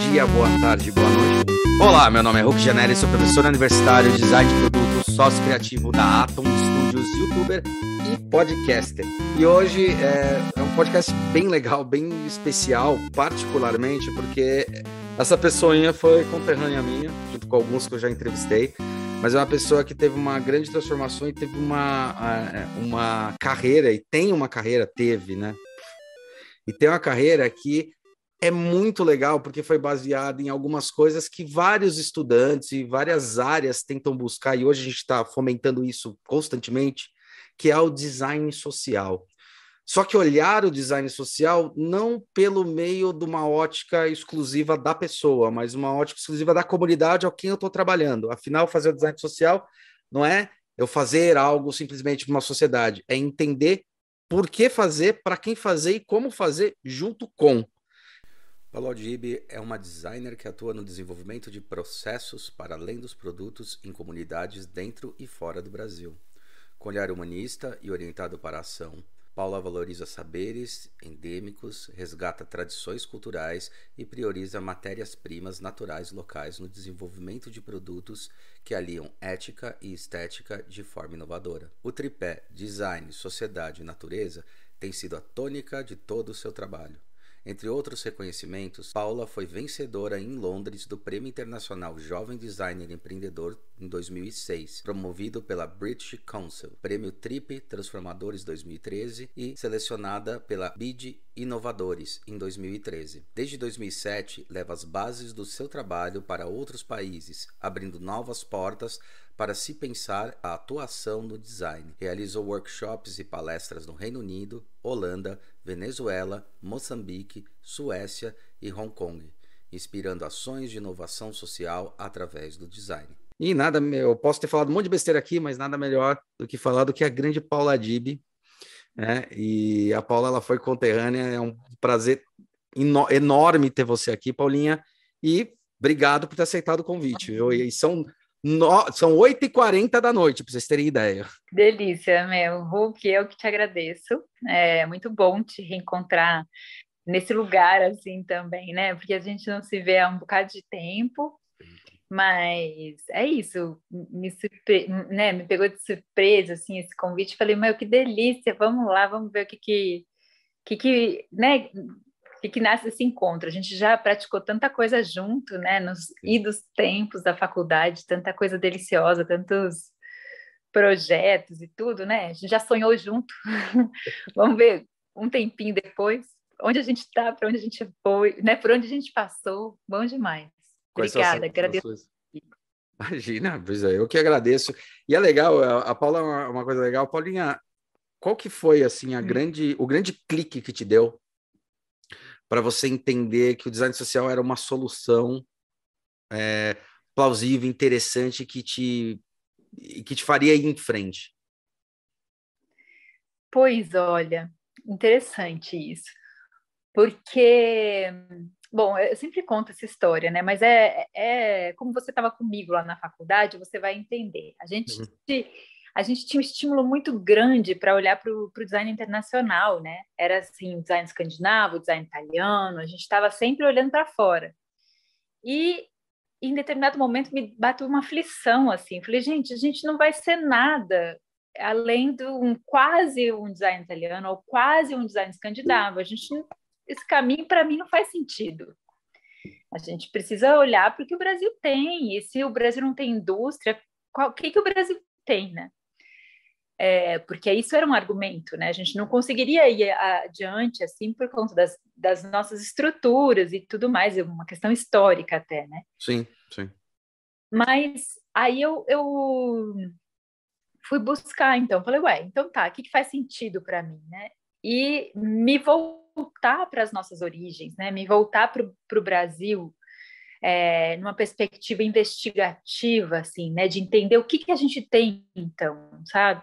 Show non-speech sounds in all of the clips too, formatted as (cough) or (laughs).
dia, boa tarde, boa noite. Olá, meu nome é Hulk Janelli, sou professor universitário de design de produto, sócio criativo da Atom Studios, youtuber e podcaster. E hoje é, é um podcast bem legal, bem especial, particularmente porque essa pessoinha foi conterrânea minha, junto com alguns que eu já entrevistei mas é uma pessoa que teve uma grande transformação e teve uma, uma carreira, e tem uma carreira, teve, né? E tem uma carreira que é muito legal porque foi baseada em algumas coisas que vários estudantes e várias áreas tentam buscar, e hoje a gente está fomentando isso constantemente, que é o design social. Só que olhar o design social não pelo meio de uma ótica exclusiva da pessoa, mas uma ótica exclusiva da comunidade a quem eu estou trabalhando. Afinal, fazer o design social não é eu fazer algo simplesmente para uma sociedade, é entender por que fazer, para quem fazer e como fazer junto com. Paulo Aldibe é uma designer que atua no desenvolvimento de processos para além dos produtos em comunidades dentro e fora do Brasil. Com olhar humanista e orientado para a ação, Paula valoriza saberes endêmicos, resgata tradições culturais e prioriza matérias-primas naturais locais no desenvolvimento de produtos que aliam ética e estética de forma inovadora. O tripé design, sociedade e natureza tem sido a tônica de todo o seu trabalho. Entre outros reconhecimentos, Paula foi vencedora em Londres do Prêmio Internacional Jovem Designer Empreendedor em 2006, promovido pela British Council, Prêmio TRIP Transformadores 2013 e selecionada pela BID Inovadores em 2013. Desde 2007, leva as bases do seu trabalho para outros países, abrindo novas portas para se pensar a atuação no design. Realizou workshops e palestras no Reino Unido, Holanda, Venezuela, Moçambique, Suécia e Hong Kong, inspirando ações de inovação social através do design. E nada, eu posso ter falado um monte de besteira aqui, mas nada melhor do que falar do que a grande Paula Dib. Né? E a Paula ela foi conterrânea, é um prazer enorme ter você aqui, Paulinha. E obrigado por ter aceitado o convite. E são no, são 8h40 da noite, para vocês terem ideia. Delícia, meu. Hulk, eu que te agradeço. É muito bom te reencontrar nesse lugar assim também, né? Porque a gente não se vê há um bocado de tempo, mas é isso. Me, surpre... né? me pegou de surpresa assim esse convite. Falei, meu, que delícia! Vamos lá, vamos ver o que que, que, que né? Que, que nasce esse encontro? A gente já praticou tanta coisa junto, né? Nos idos tempos da faculdade, tanta coisa deliciosa, tantos projetos e tudo, né? A gente já sonhou junto. (laughs) Vamos ver um tempinho depois onde a gente está, para onde a gente foi, né? Por onde a gente passou. Bom demais. Quais Obrigada, agradeço. Imagina, pois é, eu que agradeço. E é legal, a Paula é uma, uma coisa legal. Paulinha, qual que foi assim a hum. grande, o grande clique que te deu para você entender que o design social era uma solução é, plausível, interessante, que te, que te faria ir em frente? Pois olha, interessante isso. Porque, bom, eu sempre conto essa história, né? Mas é, é como você estava comigo lá na faculdade, você vai entender. A gente. Uhum a gente tinha um estímulo muito grande para olhar para o design internacional, né? Era assim, design escandinavo, design italiano, a gente estava sempre olhando para fora. E em determinado momento me bateu uma aflição assim, falei, gente, a gente não vai ser nada além de um quase um design italiano ou quase um design escandinavo. A gente esse caminho para mim não faz sentido. A gente precisa olhar para o que o Brasil tem, e se o Brasil não tem indústria, o que, que o Brasil tem, né? É, porque isso era um argumento, né? A gente não conseguiria ir adiante assim por conta das, das nossas estruturas e tudo mais, é uma questão histórica até, né? Sim, sim. Mas aí eu, eu fui buscar, então, falei, ué, então tá, o que, que faz sentido para mim, né? E me voltar para as nossas origens, né? Me voltar para o Brasil, é, numa perspectiva investigativa, assim, né, de entender o que, que a gente tem, então, sabe?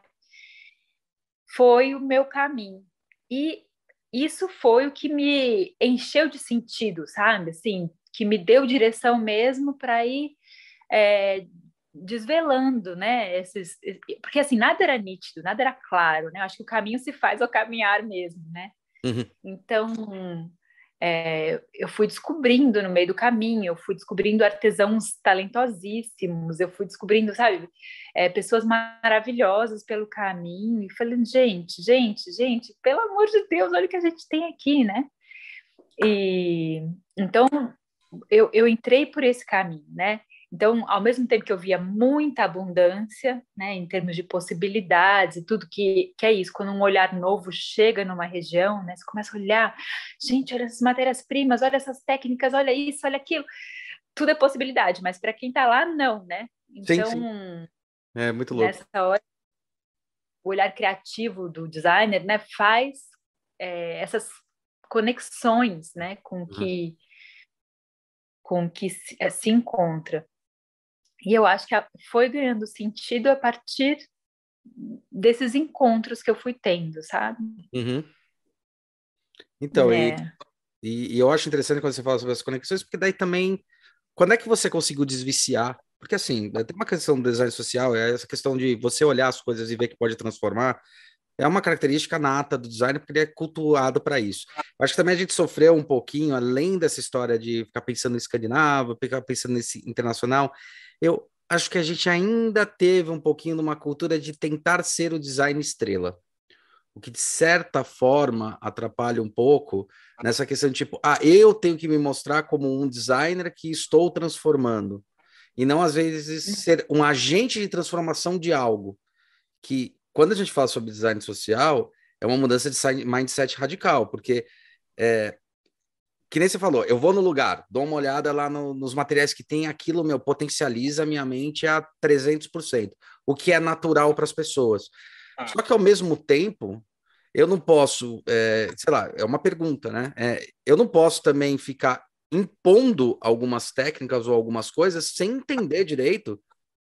Foi o meu caminho. E isso foi o que me encheu de sentido, sabe? Assim, que me deu direção mesmo para ir é, desvelando, né? Esses, porque assim nada era nítido, nada era claro, né? Acho que o caminho se faz ao caminhar mesmo, né? Uhum. Então é, eu fui descobrindo no meio do caminho, eu fui descobrindo artesãos talentosíssimos, eu fui descobrindo, sabe, é, pessoas maravilhosas pelo caminho, e falando, gente, gente, gente, pelo amor de Deus, olha o que a gente tem aqui, né? E então eu, eu entrei por esse caminho, né? Então, ao mesmo tempo que eu via muita abundância, né, em termos de possibilidades e tudo que, que é isso, quando um olhar novo chega numa região, né, você começa a olhar, gente, olha essas matérias-primas, olha essas técnicas, olha isso, olha aquilo, tudo é possibilidade, mas para quem está lá, não, né? Então, sim, sim. é muito louco. Nessa hora, o olhar criativo do designer, né, faz é, essas conexões, né, com uhum. que com que se, é, se encontra. E eu acho que foi ganhando sentido a partir desses encontros que eu fui tendo, sabe? Uhum. Então, é. e, e, eu acho interessante quando você fala sobre as conexões, porque daí também, quando é que você conseguiu desviciar? Porque assim, tem uma questão do design social, é essa questão de você olhar as coisas e ver que pode transformar, é uma característica nata do design, porque ele é cultuado para isso. Acho que também a gente sofreu um pouquinho, além dessa história de ficar pensando em escandinavo, ficar pensando nesse internacional, eu acho que a gente ainda teve um pouquinho de uma cultura de tentar ser o design estrela. O que, de certa forma, atrapalha um pouco nessa questão de tipo, ah, eu tenho que me mostrar como um designer que estou transformando. E não, às vezes, ser um agente de transformação de algo. Que, quando a gente fala sobre design social, é uma mudança de mindset radical, porque é, que nem você falou, eu vou no lugar, dou uma olhada lá no, nos materiais que tem, aquilo, meu, potencializa a minha mente a 300%, o que é natural para as pessoas. Ah. Só que ao mesmo tempo, eu não posso, é, sei lá, é uma pergunta, né? É, eu não posso também ficar impondo algumas técnicas ou algumas coisas sem entender direito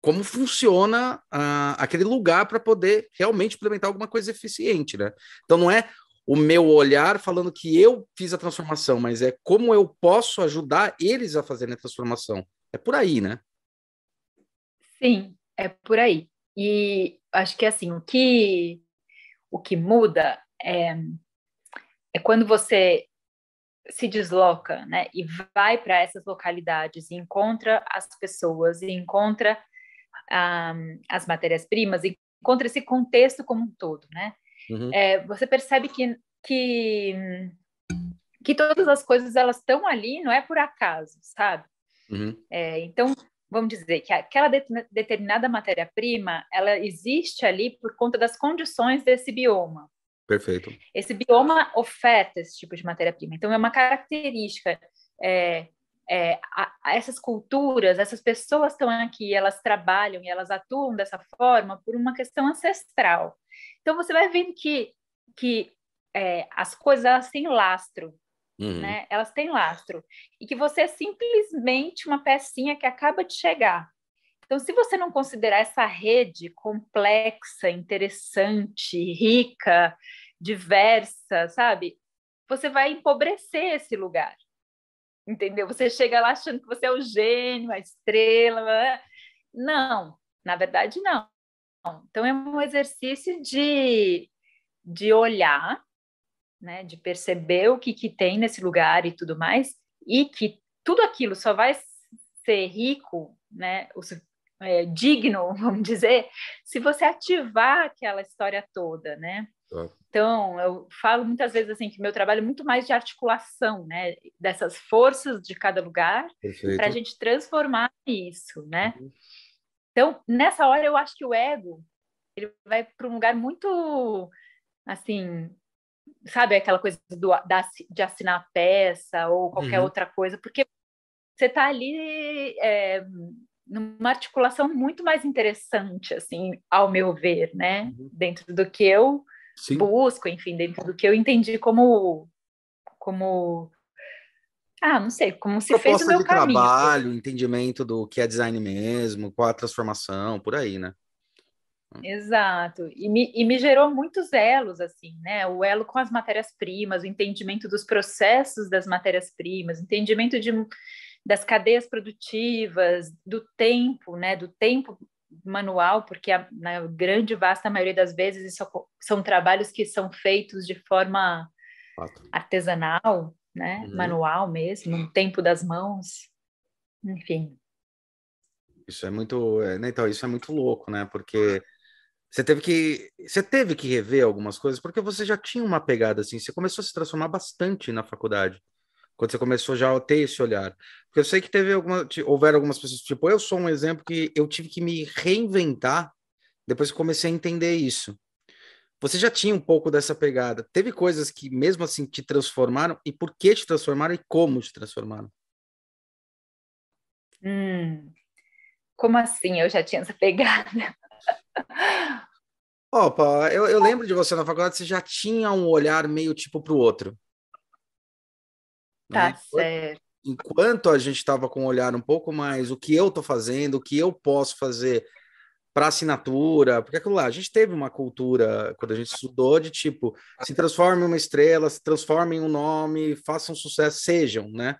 como funciona uh, aquele lugar para poder realmente implementar alguma coisa eficiente, né? Então não é o meu olhar falando que eu fiz a transformação, mas é como eu posso ajudar eles a fazerem a transformação. É por aí, né? Sim, é por aí. E acho que assim, o que o que muda é, é quando você se desloca, né, e vai para essas localidades e encontra as pessoas e encontra um, ah, as matérias-primas, encontra esse contexto como um todo, né? Uhum. É, você percebe que, que, que todas as coisas elas estão ali, não é por acaso, sabe? Uhum. É, então, vamos dizer que aquela de, determinada matéria-prima, ela existe ali por conta das condições desse bioma. Perfeito. Esse bioma oferta esse tipo de matéria-prima. Então, é uma característica. É, é, a, a essas culturas, essas pessoas estão aqui, elas trabalham e elas atuam dessa forma por uma questão ancestral. Então você vai vendo que, que é, as coisas elas têm lastro, uhum. né? Elas têm lastro. E que você é simplesmente uma pecinha que acaba de chegar. Então, se você não considerar essa rede complexa, interessante, rica, diversa, sabe? Você vai empobrecer esse lugar. Entendeu? Você chega lá achando que você é o gênio, a estrela. Não, na verdade, não. Então, é um exercício de, de olhar, né, de perceber o que, que tem nesse lugar e tudo mais, e que tudo aquilo só vai ser rico, né, é, digno, (laughs) vamos dizer, se você ativar aquela história toda, né? Então, eu falo muitas vezes assim que meu trabalho é muito mais de articulação, né? Dessas forças de cada lugar para a gente transformar isso, né? Uhum. Então, nessa hora, eu acho que o ego ele vai para um lugar muito assim, sabe aquela coisa do, da, de assinar a peça ou qualquer uhum. outra coisa, porque você está ali é, numa articulação muito mais interessante, assim, ao meu ver, né? Uhum. Dentro do que eu Sim. busco, enfim, dentro do que eu entendi como como ah, não sei, como se Proposta fez o meu de caminho. trabalho, entendimento do que é design mesmo, qual a transformação, por aí, né? Exato, e me, e me gerou muitos elos, assim, né? O elo com as matérias-primas, o entendimento dos processos das matérias-primas, entendimento de, das cadeias produtivas, do tempo, né? Do tempo manual, porque a, na grande, vasta maioria das vezes isso, são trabalhos que são feitos de forma Fato. artesanal, né? Uhum. Manual mesmo, no tempo das mãos, enfim. Isso é muito, é, né, então isso é muito louco, né? Porque você teve que você teve que rever algumas coisas porque você já tinha uma pegada assim, você começou a se transformar bastante na faculdade. Quando você começou já a ter esse olhar. Porque eu sei que teve alguma houveram algumas pessoas, tipo, eu sou um exemplo que eu tive que me reinventar depois que comecei a entender isso. Você já tinha um pouco dessa pegada. Teve coisas que mesmo assim te transformaram e por que te transformaram e como te transformaram? Hum, como assim? Eu já tinha essa pegada. Opa, eu, eu lembro de você na faculdade, você já tinha um olhar meio tipo para o outro. Tá né? certo. Enquanto a gente estava com um olhar um pouco mais o que eu estou fazendo, o que eu posso fazer para assinatura, porque aquilo lá, a gente teve uma cultura, quando a gente estudou, de tipo, se transforme em uma estrela, se transforme em um nome, façam sucesso, sejam, né?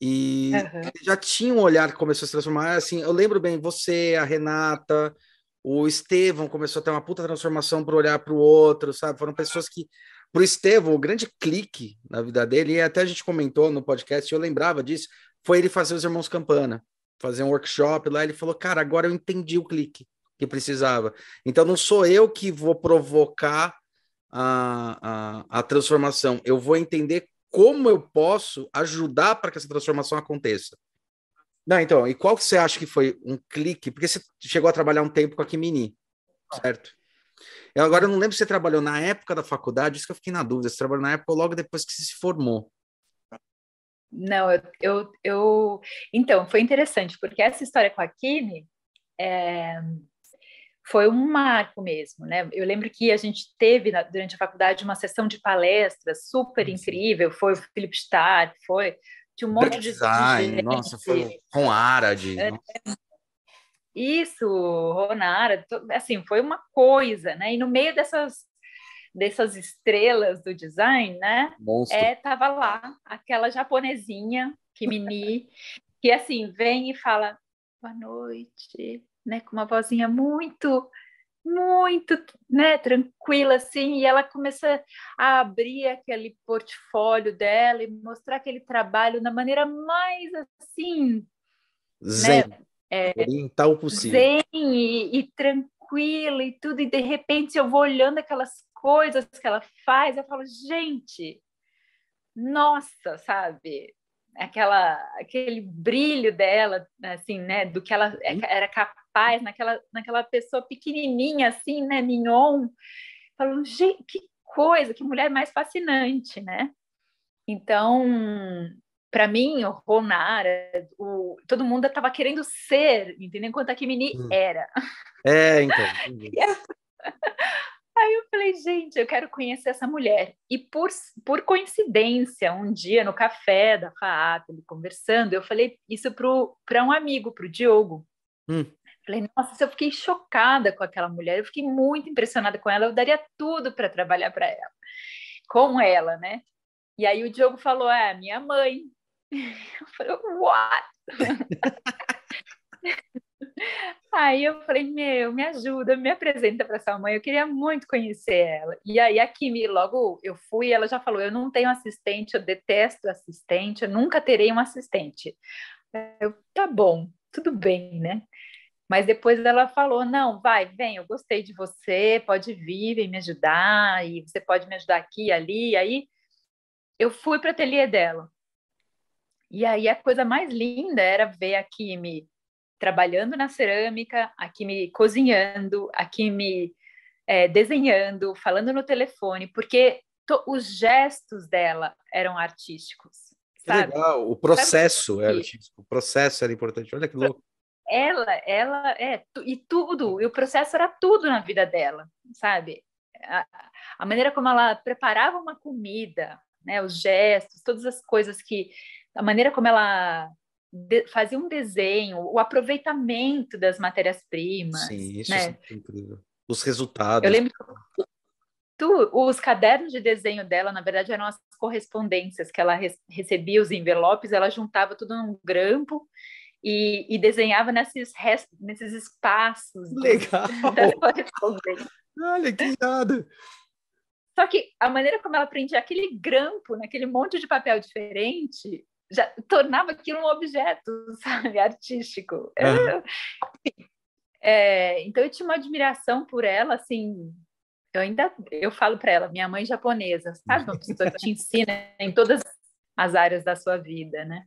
E uhum. já tinha um olhar que começou a se transformar. Assim, eu lembro bem, você, a Renata, o Estevão começou a ter uma puta transformação para olhar para o outro, sabe? Foram pessoas que. Para o Estevão, o grande clique na vida dele, e até a gente comentou no podcast, eu lembrava disso, foi ele fazer os Irmãos Campana, fazer um workshop lá. Ele falou, cara, agora eu entendi o clique que precisava. Então não sou eu que vou provocar a, a, a transformação, eu vou entender como eu posso ajudar para que essa transformação aconteça. Não, então, e qual que você acha que foi um clique? Porque você chegou a trabalhar um tempo com a Kimini, certo? Eu agora eu não lembro se você trabalhou na época da faculdade, isso que eu fiquei na dúvida, você trabalhou na época ou logo depois que você se formou. Não, eu, eu, eu... Então, foi interessante, porque essa história com a Kimi, é foi um marco mesmo, né? Eu lembro que a gente teve na, durante a faculdade uma sessão de palestras super incrível, foi o Philip Starr, foi tinha um monte de design, de nossa, foi com Arad. É, isso, Ronara, assim, foi uma coisa, né? E no meio dessas dessas estrelas do design, né? Monstro. É, tava lá aquela japonesinha, Kimini, que assim, vem e fala boa noite, né, com uma vozinha muito, muito, né, tranquila assim, e ela começa a abrir aquele portfólio dela e mostrar aquele trabalho da maneira mais assim, zen, né, é, oriental possível, zen e, e tranquila e tudo, e de repente eu vou olhando aquelas coisas que ela faz, eu falo, gente, nossa, sabe? aquela aquele brilho dela assim né? Do que ela é, era capaz naquela naquela pessoa pequenininha assim né? Mignon. Falando gente que coisa que mulher mais fascinante né? Então para mim o Ronara o todo mundo estava querendo ser entendeu enquanto a Kimini hum. era é então (laughs) Aí eu falei, gente, eu quero conhecer essa mulher. E por, por coincidência, um dia no café da FAAP, conversando, eu falei isso para um amigo, para o Diogo. Hum. Falei, nossa, eu fiquei chocada com aquela mulher, eu fiquei muito impressionada com ela, eu daria tudo para trabalhar para ela, com ela, né? E aí o Diogo falou, é, minha mãe. (laughs) Eu falei, what? (laughs) Aí eu falei, meu, me ajuda, me apresenta para essa mãe, eu queria muito conhecer ela. E aí a Kimi, logo eu fui, ela já falou, eu não tenho assistente, eu detesto assistente, eu nunca terei um assistente. Eu, tá bom, tudo bem, né? Mas depois ela falou, não, vai, vem, eu gostei de você, pode vir, vem me ajudar, e você pode me ajudar aqui e ali. Aí eu fui para o ateliê dela. E aí a coisa mais linda era ver a Kimi trabalhando na cerâmica, aqui me cozinhando, aqui me é, desenhando, falando no telefone, porque os gestos dela eram artísticos. Sabe? legal, o processo era artístico, o processo era importante. Olha que louco. Ela, ela, é, e tudo, e o processo era tudo na vida dela, sabe? A, a maneira como ela preparava uma comida, né, os gestos, todas as coisas que, a maneira como ela de, fazia um desenho, o aproveitamento das matérias-primas. Sim, isso né? é incrível. Os resultados. Eu lembro que tu, os cadernos de desenho dela, na verdade, eram as correspondências que ela recebia, os envelopes, ela juntava tudo num grampo e, e desenhava nesses, nesses espaços. Legal! Olha que nada! Só que a maneira como ela prendia aquele grampo naquele monte de papel diferente já tornava aquilo um objeto, (laughs) sabe, artístico. Uhum. é, então eu tinha uma admiração por ela, assim. Eu ainda eu falo para ela, minha mãe japonesa, sabe, uma pessoa que te ensina em todas as áreas da sua vida, né?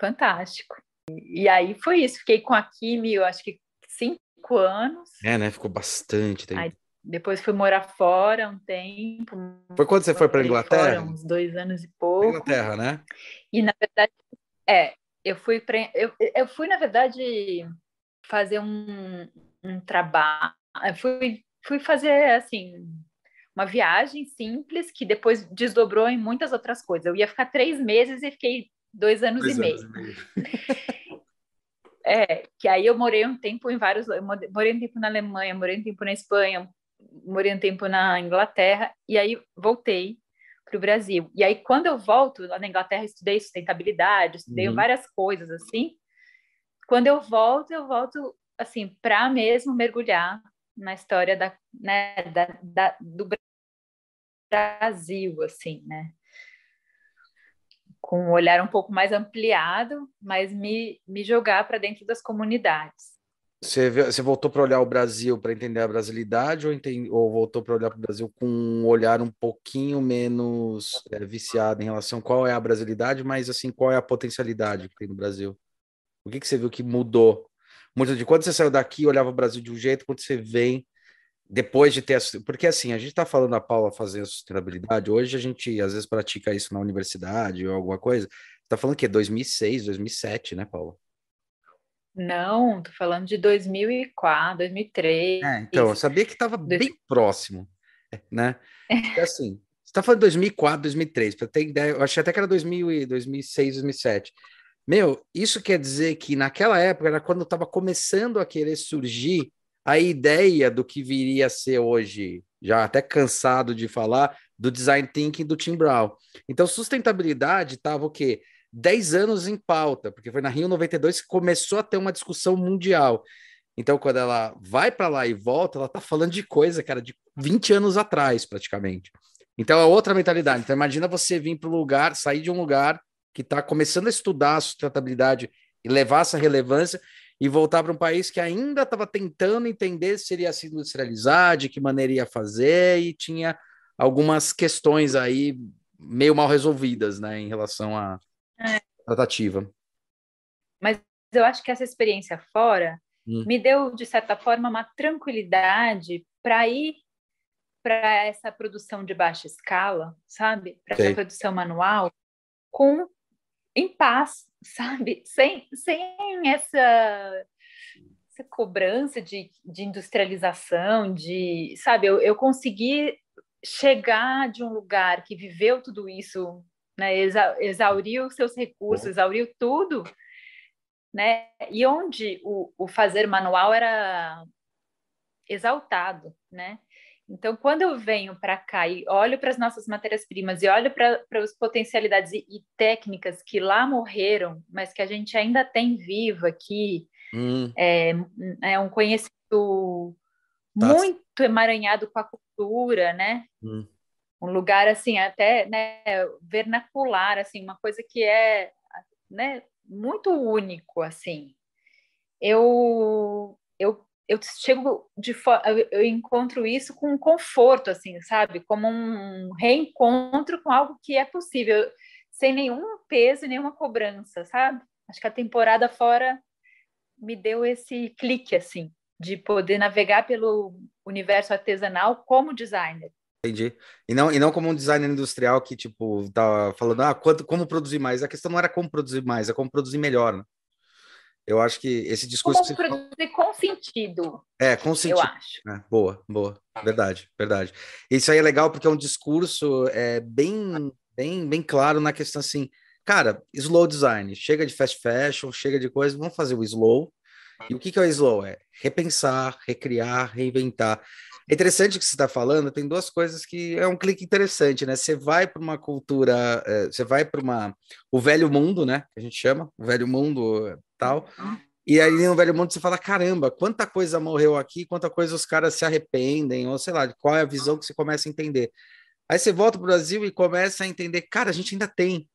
Fantástico. E, e aí foi isso. Fiquei com a Kimi, eu acho que cinco anos. É, né? Ficou bastante tempo. Aí, depois fui morar fora um tempo. Foi quando você foi para Inglaterra? Fora, uns dois anos e pouco. Inglaterra, né? E na verdade, é, eu fui pra, eu, eu fui na verdade fazer um, um trabalho, fui fui fazer assim uma viagem simples que depois desdobrou em muitas outras coisas. Eu ia ficar três meses e fiquei dois anos, dois e, meio. e meio. (laughs) é, que aí eu morei um tempo em vários, morei um tempo na Alemanha, morei um tempo na Espanha, morei um tempo na Inglaterra e aí voltei para o Brasil. E aí quando eu volto lá na Inglaterra estudei sustentabilidade, estudei uhum. várias coisas assim. Quando eu volto, eu volto assim para mesmo mergulhar na história da, né, da, da, do Brasil, assim, né? Com um olhar um pouco mais ampliado, mas me, me jogar para dentro das comunidades. Você, você voltou para olhar o Brasil para entender a brasilidade ou, ou voltou para olhar para o Brasil com um olhar um pouquinho menos é, viciado em relação a qual é a brasilidade, mas assim, qual é a potencialidade que tem no Brasil? O que, que você viu que mudou? Muito de quando você saiu daqui, olhava o Brasil de um jeito, quando você vem depois de ter. Porque assim, a gente está falando a Paula fazer sustentabilidade, hoje a gente às vezes pratica isso na universidade ou alguma coisa. Está falando que é 2006, 2007, né, Paula? Não, tô falando de 2004, 2003. É, então, eu sabia que estava bem próximo, né? Porque, assim, você está falando de 2004, 2003, para ter ideia, eu achei até que era 2000 2006, 2007. Meu, isso quer dizer que naquela época era quando estava começando a querer surgir a ideia do que viria a ser hoje, já até cansado de falar, do design thinking do Tim Brown. Então, sustentabilidade estava o quê? 10 anos em pauta, porque foi na Rio 92 que começou a ter uma discussão mundial. Então, quando ela vai para lá e volta, ela está falando de coisa, cara, de 20 anos atrás, praticamente. Então, é outra mentalidade. Então, imagina você vir para o lugar, sair de um lugar que está começando a estudar a sustentabilidade e levar essa relevância e voltar para um país que ainda estava tentando entender se iria se industrializar, de que maneira ia fazer, e tinha algumas questões aí meio mal resolvidas, né, em relação à é. tratativa. Mas eu acho que essa experiência fora hum. me deu, de certa forma, uma tranquilidade para ir para essa produção de baixa escala, sabe? Para essa produção manual, com em paz, (laughs) sabe? Sem, sem essa, essa cobrança de, de industrialização, de, sabe? Eu, eu consegui chegar de um lugar que viveu tudo isso, né? Exa, exauriu seus recursos, exauriu tudo, né? E onde o, o fazer manual era exaltado, né? Então, quando eu venho para cá e olho para as nossas matérias-primas e olho para as potencialidades e, e, técnicas que lá morreram, mas que a gente ainda tem vivo aqui, hum. é, é, um conhecimento tá. muito emaranhado com a cultura, né? Hum. Um lugar assim até né, vernacular, assim, uma coisa que é né, muito único, assim. Eu eu eu chego de eu encontro isso com um conforto assim sabe? Como um reencontro com algo que é possível sem nenhum peso nenhuma cobrança sabe? Acho que a temporada fora me deu esse clique assim de poder navegar pelo universo artesanal como designer Entendi. E não, e não como um designer industrial que, tipo, tá falando, ah, quanto, como produzir mais. A questão não era como produzir mais, é como produzir melhor, né? Eu acho que esse discurso. Como produzir com sentido. É, com sentido. Eu acho. É, boa, boa. Verdade, verdade. Isso aí é legal porque é um discurso é, bem, bem, bem claro na questão assim. Cara, slow design, chega de fast fashion, chega de coisa, vamos fazer o slow. E o que, que é o slow? É repensar, recriar, reinventar. É interessante o que você está falando, tem duas coisas que é um clique interessante, né? Você vai para uma cultura, é, você vai para uma o velho mundo, né? Que a gente chama, o velho mundo tal. E aí no Velho Mundo você fala, caramba, quanta coisa morreu aqui, quanta coisa os caras se arrependem, ou sei lá, qual é a visão que você começa a entender. Aí você volta para o Brasil e começa a entender, cara, a gente ainda tem.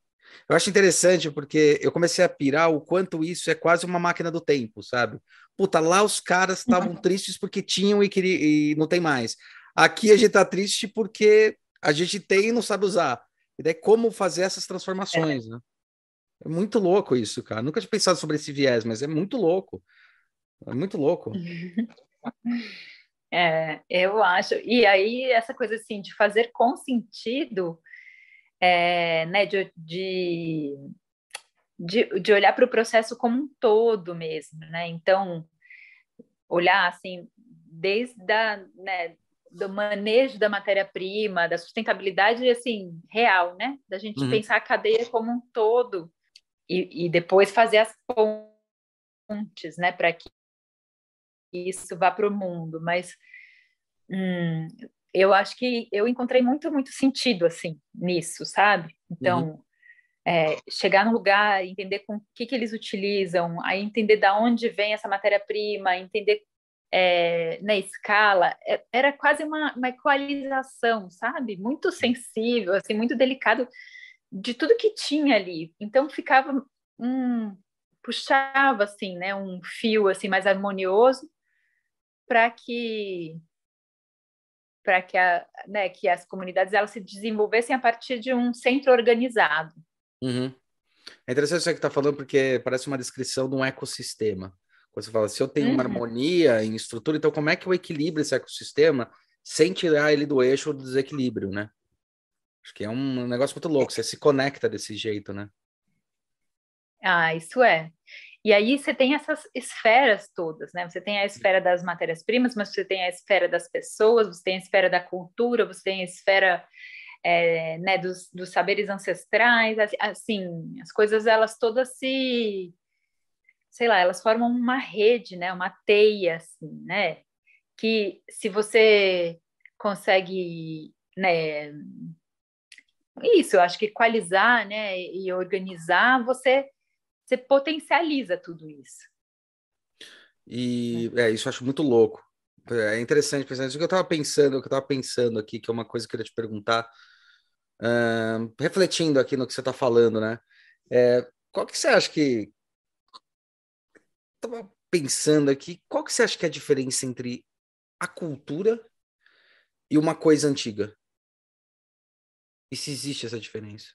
Eu acho interessante porque eu comecei a pirar o quanto isso é quase uma máquina do tempo, sabe? Puta, lá os caras estavam uhum. tristes porque tinham e, queria, e não tem mais. Aqui a gente tá triste porque a gente tem e não sabe usar. E daí como fazer essas transformações, é. né? É muito louco isso, cara. Nunca tinha pensado sobre esse viés, mas é muito louco. É muito louco. (laughs) É, eu acho. E aí, essa coisa assim de fazer com sentido, é, né, de, de, de, de olhar para o processo como um todo mesmo, né? Então, olhar assim, desde a, né, do manejo da matéria-prima, da sustentabilidade, assim, real, né? Da gente uhum. pensar a cadeia como um todo e, e depois fazer as pontes, né, para que isso vá para o mundo. Mas hum, eu acho que eu encontrei muito, muito sentido assim nisso, sabe? Então, uhum. é, chegar no lugar, entender com o que, que eles utilizam, aí entender da onde vem essa matéria-prima, entender é, na escala, é, era quase uma, uma equalização, sabe? Muito sensível, assim, muito delicado de tudo que tinha ali. Então ficava um puxava assim, né, um fio assim mais harmonioso para que para que, a, né, que as comunidades elas se desenvolvessem a partir de um centro organizado. Uhum. É interessante isso que está falando porque parece uma descrição de um ecossistema. Quando você fala, se eu tenho uhum. uma harmonia em estrutura, então como é que eu equilibro esse ecossistema sem tirar ele do eixo do desequilíbrio, né? Acho que é um negócio muito louco, você se conecta desse jeito, né? Ah, isso é. E aí você tem essas esferas todas, né? Você tem a esfera das matérias-primas, mas você tem a esfera das pessoas, você tem a esfera da cultura, você tem a esfera é, né, dos, dos saberes ancestrais, assim, as coisas elas todas se, sei lá, elas formam uma rede, né? Uma teia, assim, né? Que se você consegue, né? isso, eu acho que equalizar, né, e organizar, você, você potencializa tudo isso. E é, isso eu acho muito louco. É interessante pensar isso que eu estava pensando, o que eu estava pensando aqui, que é uma coisa que eu queria te perguntar, uh, refletindo aqui no que você está falando, né? É, qual que você acha que. Estava pensando aqui, qual que você acha que é a diferença entre a cultura e uma coisa antiga? E se existe essa diferença?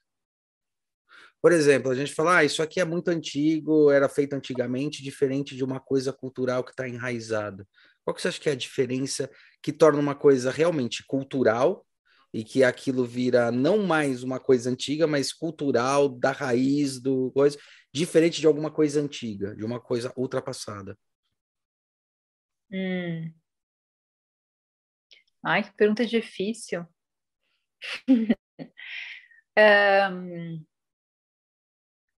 Por exemplo, a gente fala, ah, isso aqui é muito antigo, era feito antigamente, diferente de uma coisa cultural que está enraizada. Qual que você acha que é a diferença que torna uma coisa realmente cultural e que aquilo vira não mais uma coisa antiga, mas cultural, da raiz do coisa, diferente de alguma coisa antiga, de uma coisa ultrapassada? Hum. Ai, que pergunta difícil. (laughs) Um,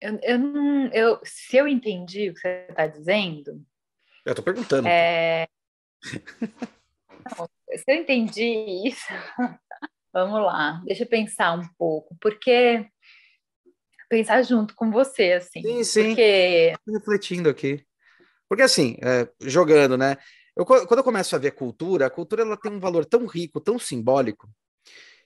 eu, eu não, eu, se eu entendi o que você está dizendo. Eu estou perguntando. É... (laughs) não, se eu entendi isso, (laughs) vamos lá, deixa eu pensar um pouco, porque pensar junto com você, assim. Sim, sim. Porque... Refletindo aqui. Porque assim, é, jogando, né? Eu, quando eu começo a ver cultura, a cultura ela tem um valor tão rico, tão simbólico,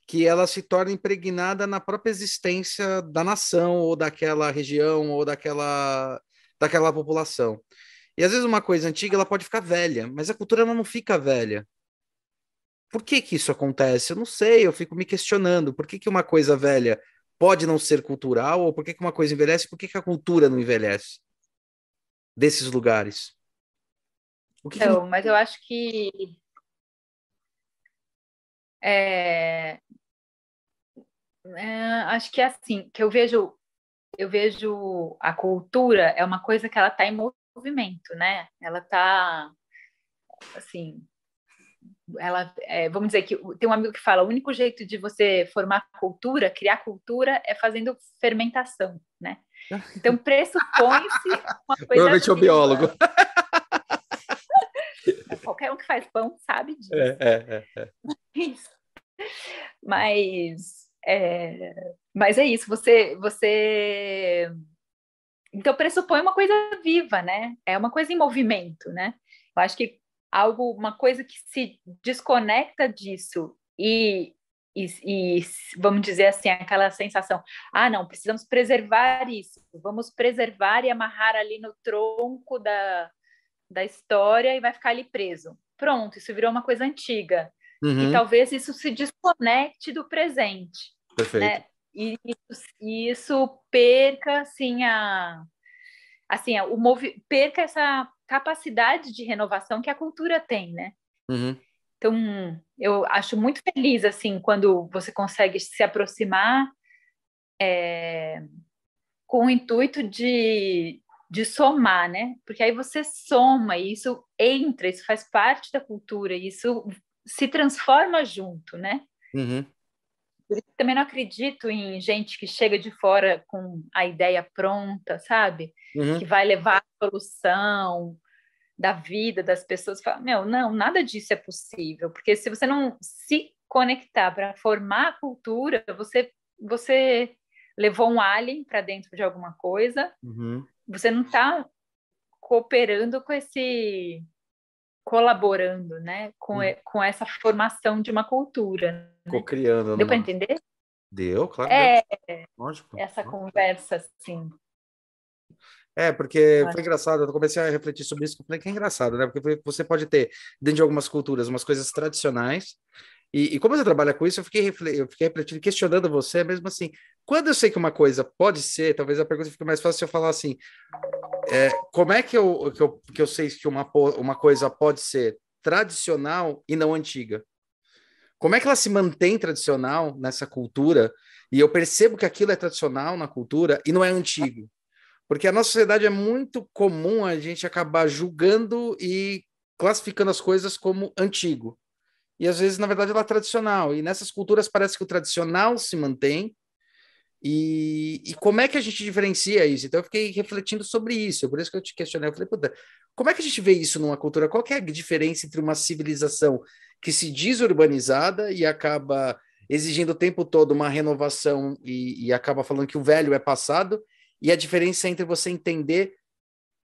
que ela se torna impregnada na própria existência da nação ou daquela região ou daquela daquela população. E às vezes uma coisa antiga ela pode ficar velha, mas a cultura ela não fica velha. Por que que isso acontece? Eu não sei, eu fico me questionando. Por que que uma coisa velha pode não ser cultural ou por que que uma coisa envelhece? Por que que a cultura não envelhece? Desses lugares. O que então, que... mas eu acho que é, é, acho que é assim, que eu vejo, eu vejo a cultura é uma coisa que ela está em movimento, né? Ela está, assim, ela, é, vamos dizer que tem um amigo que fala, o único jeito de você formar cultura, criar cultura, é fazendo fermentação, né? Então (laughs) pressupõe-se uma coisa. Provavelmente é o biólogo. Qualquer um que faz pão sabe disso. É, é, é. é. Mas é, mas é isso, você, você então pressupõe uma coisa viva, né? É uma coisa em movimento, né? Eu acho que algo, uma coisa que se desconecta disso e, e, e, vamos dizer assim, aquela sensação, ah, não, precisamos preservar isso, vamos preservar e amarrar ali no tronco da, da história e vai ficar ali preso. Pronto, isso virou uma coisa antiga. Uhum. E talvez isso se desconecte do presente. Perfeito. Né? E isso, e isso perca assim a assim o movi perca essa capacidade de renovação que a cultura tem, né? Uhum. Então eu acho muito feliz assim quando você consegue se aproximar é, com o intuito de de somar, né? Porque aí você soma, e isso entra, isso faz parte da cultura, e isso se transforma junto, né? Uhum. Também não acredito em gente que chega de fora com a ideia pronta, sabe? Uhum. Que vai levar a solução da vida das pessoas. Fala, Meu, não, nada disso é possível, porque se você não se conectar para formar a cultura, você você levou um alien para dentro de alguma coisa, uhum você não está cooperando com esse colaborando, né, com, hum. com essa formação de uma cultura. Né? Co-criando. Deu para entender? Deu, claro. É, Lógico. essa conversa, assim. É, porque foi engraçado, eu comecei a refletir sobre isso, eu falei que é engraçado, né? Porque você pode ter, dentro de algumas culturas, umas coisas tradicionais, e, e como você trabalha com isso, eu fiquei, eu fiquei refletindo, questionando você, mesmo assim, quando eu sei que uma coisa pode ser, talvez a pergunta fique mais fácil se eu falar assim: é, como é que eu, que, eu, que eu sei que uma, uma coisa pode ser tradicional e não antiga? Como é que ela se mantém tradicional nessa cultura e eu percebo que aquilo é tradicional na cultura e não é antigo? Porque a nossa sociedade é muito comum a gente acabar julgando e classificando as coisas como antigo. E às vezes, na verdade, ela é tradicional. E nessas culturas parece que o tradicional se mantém e, e, como é que a gente diferencia isso? Então eu fiquei refletindo sobre isso, por isso que eu te questionei. Eu falei, puta, como é que a gente vê isso numa cultura? Qual é a diferença entre uma civilização que se diz urbanizada e acaba exigindo o tempo todo uma renovação e, e acaba falando que o velho é passado, e a diferença entre você entender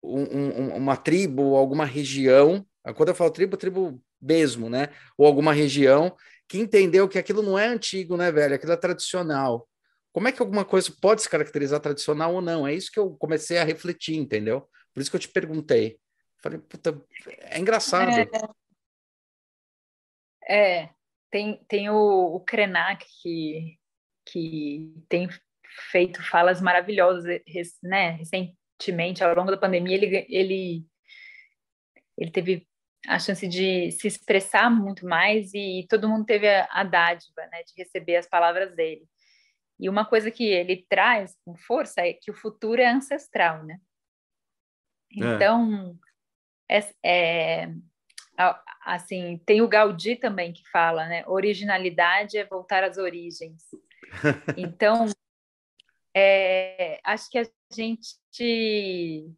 um, um, uma tribo alguma região, quando eu falo tribo, tribo mesmo, né? Ou alguma região que entendeu que aquilo não é antigo, né, velho? Aquilo é tradicional. Como é que alguma coisa pode se caracterizar tradicional ou não? É isso que eu comecei a refletir, entendeu? Por isso que eu te perguntei. Falei, puta, é engraçado. É, é tem, tem o, o Krenak que, que tem feito falas maravilhosas, né? Recentemente, ao longo da pandemia, ele, ele, ele teve a chance de se expressar muito mais e todo mundo teve a, a dádiva, né, de receber as palavras dele. E uma coisa que ele traz com força é que o futuro é ancestral, né? É. Então, é. É, assim, tem o Gaudí também que fala, né? Originalidade é voltar às origens. (laughs) Então, é, acho que a gente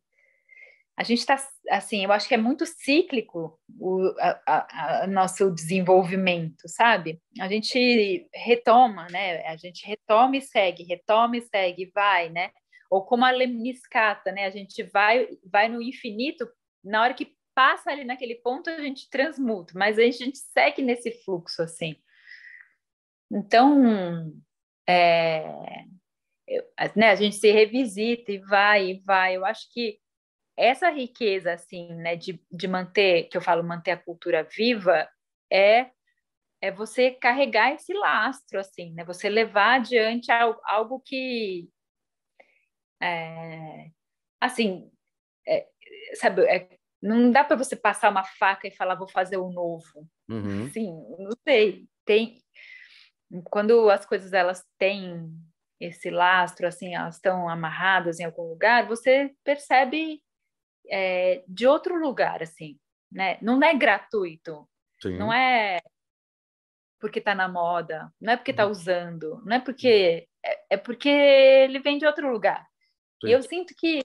a gente está assim, eu acho que é muito cíclico o a, a, a nosso desenvolvimento, sabe? A gente retoma, né? A gente retoma e segue, retoma e segue, vai, né? Ou como a lemniscata, né? A gente vai, vai no infinito, na hora que passa ali naquele ponto a gente transmuta, mas a gente, segue nesse fluxo assim. Então, é, eu, né? A gente se revisita e vai e vai. Eu acho que essa riqueza, assim, né, de, de manter, que eu falo manter a cultura viva, é é você carregar esse lastro, assim, né? Você levar adiante algo, algo que, é, assim, é, sabe, é, não dá para você passar uma faca e falar vou fazer o um novo. Uhum. Sim, não sei. Tem quando as coisas elas têm esse lastro, assim, elas estão amarradas em algum lugar, você percebe é, de outro lugar, assim, né? Não é gratuito, Sim. não é porque está na moda, não é porque está uhum. usando, não é porque é, é, porque ele vem de outro lugar. Sim. E eu sinto que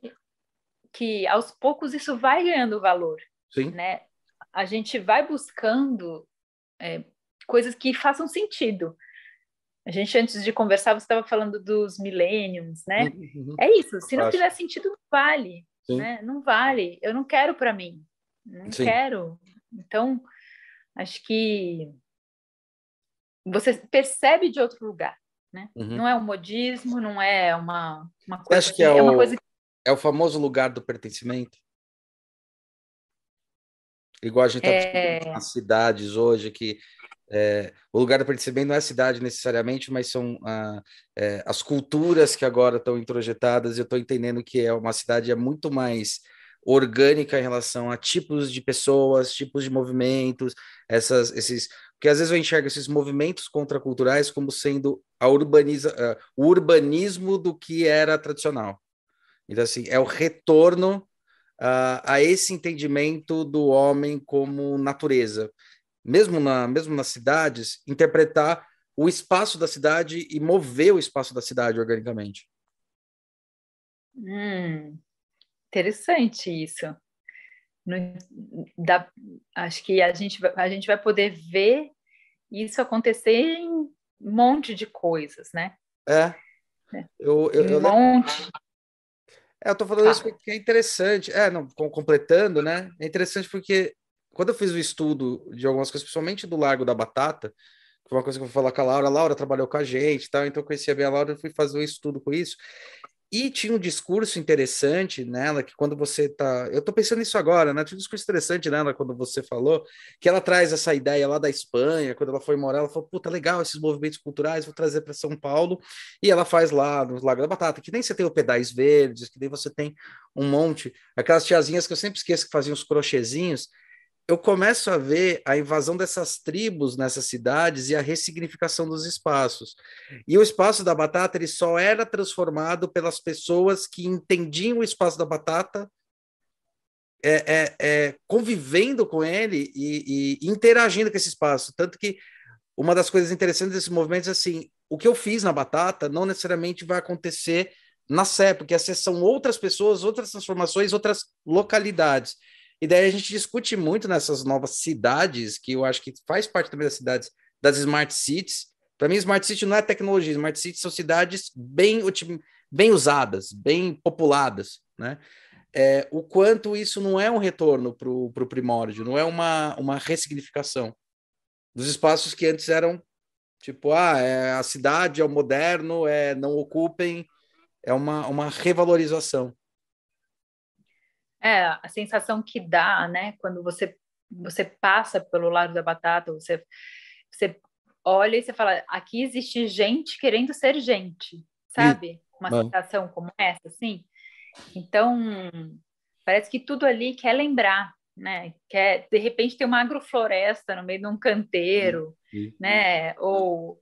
que aos poucos isso vai ganhando valor, Sim. né? A gente vai buscando é, coisas que façam sentido. A gente, antes de conversar, você estava falando dos millenniums, né? Uhum. É isso, se não fizer sentido, vale. Né? Não vale. Eu não quero para mim. Não Sim. quero. Então, acho que você percebe de outro lugar. Né? Uhum. Não é um modismo, não é uma, uma coisa. Acho que é, é, o, que... é o famoso lugar do pertencimento. Igual a gente está é... nas cidades hoje, que é, o lugar do pertencimento não é a cidade necessariamente, mas são ah, é, as culturas que agora estão introjetadas. Eu estou entendendo que é uma cidade é muito mais orgânica em relação a tipos de pessoas, tipos de movimentos, essas, esses, porque às vezes eu enxergo esses movimentos contraculturais como sendo a urbaniza, uh, o urbanismo do que era tradicional. Então assim é o retorno uh, a esse entendimento do homem como natureza mesmo, na, mesmo nas cidades, interpretar o espaço da cidade e mover o espaço da cidade organicamente. Hum, interessante isso. No, da, acho que a gente, a gente vai poder ver isso acontecer em um monte de coisas, né? É. é. Eu, eu, eu, um monte. É, eu tô falando ah. isso porque é interessante. É, não, completando, né? É interessante porque quando eu fiz o estudo de algumas coisas, principalmente do Largo da Batata, que foi uma coisa que eu vou falar com a Laura, a Laura trabalhou com a gente, então eu conhecia bem a Laura e fui fazer um estudo com isso. E tinha um discurso interessante nela, que quando você tá. Eu tô pensando nisso agora, né? Tinha um discurso interessante nela quando você falou, que ela traz essa ideia lá da Espanha, quando ela foi morar, ela falou: puta, legal esses movimentos culturais, vou trazer para São Paulo. E ela faz lá no Lago da Batata, que nem você tem o Pedais Verdes, que nem você tem um monte. Aquelas tiazinhas que eu sempre esqueço que faziam os crochêzinhos, eu começo a ver a invasão dessas tribos nessas cidades e a ressignificação dos espaços. E o espaço da batata ele só era transformado pelas pessoas que entendiam o espaço da batata, é, é, é, convivendo com ele e, e, interagindo com esse espaço. Tanto que uma das coisas interessantes desse movimento é assim: o que eu fiz na batata não necessariamente vai acontecer na Sé, porque essas são outras pessoas, outras transformações, outras localidades. E daí a gente discute muito nessas novas cidades, que eu acho que faz parte também das cidades, das smart cities. Para mim, smart city não é tecnologia, smart cities são cidades bem, bem usadas, bem populadas, né? É, o quanto isso não é um retorno para o primórdio, não é uma, uma ressignificação dos espaços que antes eram tipo, ah, é, a cidade é o moderno, é não ocupem, é uma, uma revalorização. É, a sensação que dá, né, quando você você passa pelo lado da batata, você você olha e você fala, aqui existe gente querendo ser gente, sabe? Uma sensação como essa, assim. Então, parece que tudo ali quer lembrar, né? Quer, de repente, tem uma agrofloresta no meio de um canteiro, né? Ou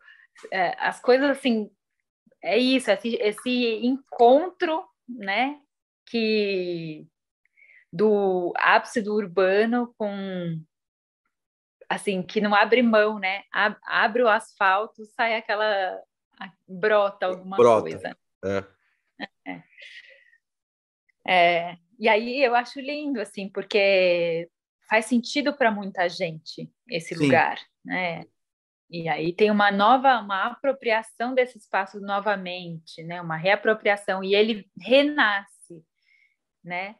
é, as coisas assim, é isso, esse, esse encontro, né? Que do ápice do urbano com assim que não abre mão, né? Abre o asfalto, sai aquela brota alguma brota. coisa. É. É. é. E aí eu acho lindo assim, porque faz sentido para muita gente esse Sim. lugar, né? E aí tem uma nova, uma apropriação desse espaço novamente, né? Uma reapropriação e ele renasce, né?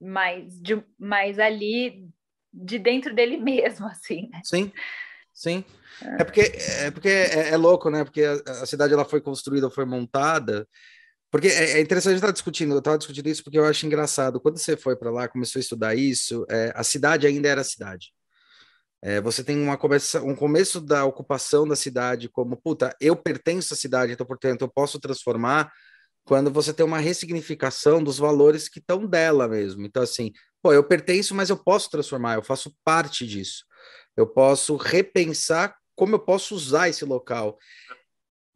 Mas, de, mas ali de dentro dele (laughs) mesmo, assim, né? Sim, sim. É, é porque, é, porque é, é, louco, né? Porque a, a, cidade ela foi construída, foi montada. Porque é, é interessante estar discutindo, eu estava discutindo isso porque eu acho engraçado. Quando você foi para lá, começou a estudar isso, é, a cidade ainda era cidade. É, você tem uma começa, um começo da ocupação da cidade como, puta, eu pertenço à cidade, então, portanto, eu posso transformar quando você tem uma ressignificação dos valores que estão dela mesmo. Então, assim, pô, eu pertenço, mas eu posso transformar, eu faço parte disso. Eu posso repensar como eu posso usar esse local.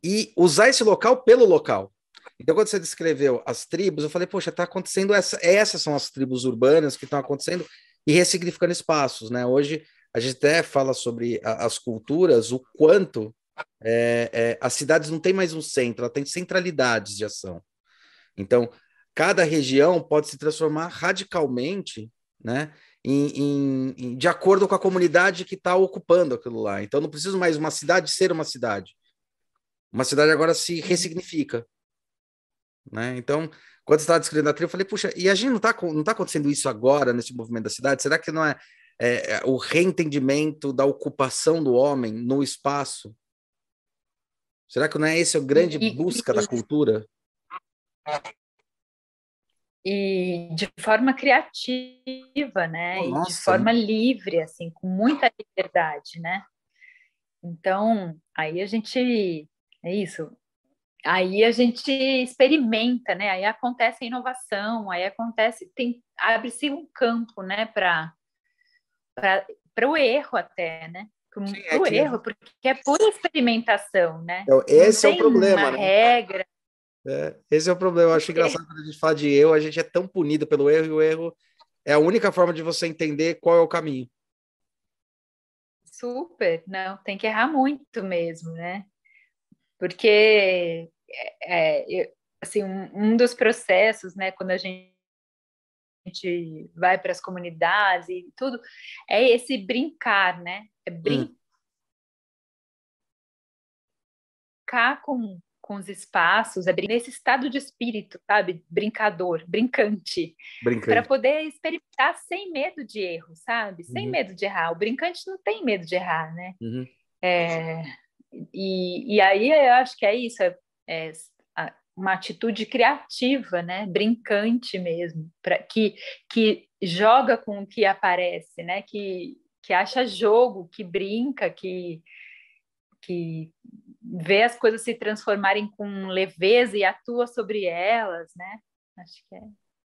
E usar esse local pelo local. Então, quando você descreveu as tribos, eu falei, poxa, está acontecendo essa, essas são as tribos urbanas que estão acontecendo e ressignificando espaços, né? Hoje a gente até fala sobre a, as culturas, o quanto é, é, as cidades não têm mais um centro, ela tem centralidades de ação. Então, cada região pode se transformar radicalmente, né? Em, em, de acordo com a comunidade que está ocupando aquilo lá. Então, não precisa mais uma cidade ser uma cidade. Uma cidade agora se ressignifica. Né? Então, quando estava descrevendo a trilha, eu falei, puxa, e a gente não está não tá acontecendo isso agora, nesse movimento da cidade? Será que não é, é, é o reentendimento da ocupação do homem no espaço? Será que não é esse a grande busca da cultura? E de forma criativa, né? Oh, e de forma livre, assim, com muita liberdade, né? Então, aí a gente é isso. Aí a gente experimenta, né? Aí acontece a inovação, aí acontece, tem abre-se um campo, né, para para o erro até, né? O é erro, porque é pura experimentação, né? Então, esse é o problema, uma né? regra. É, esse é o problema. Eu acho engraçado quando a gente fala de erro, a gente é tão punido pelo erro e o erro é a única forma de você entender qual é o caminho. Super, não, tem que errar muito mesmo, né? Porque é, é assim, um, um, dos processos, né, quando a gente vai para as comunidades e tudo, é esse brincar, né? É brincar hum. com, com os espaços, é nesse estado de espírito, sabe? Brincador, brincante. brincante. Para poder experimentar sem medo de erro, sabe? Sem uhum. medo de errar. O brincante não tem medo de errar, né? Uhum. É, e, e aí eu acho que é isso, é, é uma atitude criativa, né? Brincante mesmo, para que, que joga com o que aparece, né? Que, que acha jogo, que brinca, que, que vê as coisas se transformarem com leveza e atua sobre elas, né? Acho que é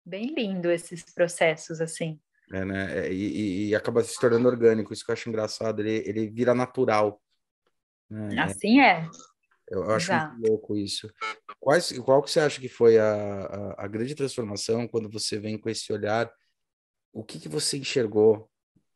bem lindo esses processos assim. É, né? É, e, e, acaba se tornando orgânico, isso que eu acho engraçado, ele, ele vira natural. Né? Assim é. Eu acho Exato. muito louco isso. Quais, qual que você acha que foi a, a, a, grande transformação quando você vem com esse olhar? O que, que você enxergou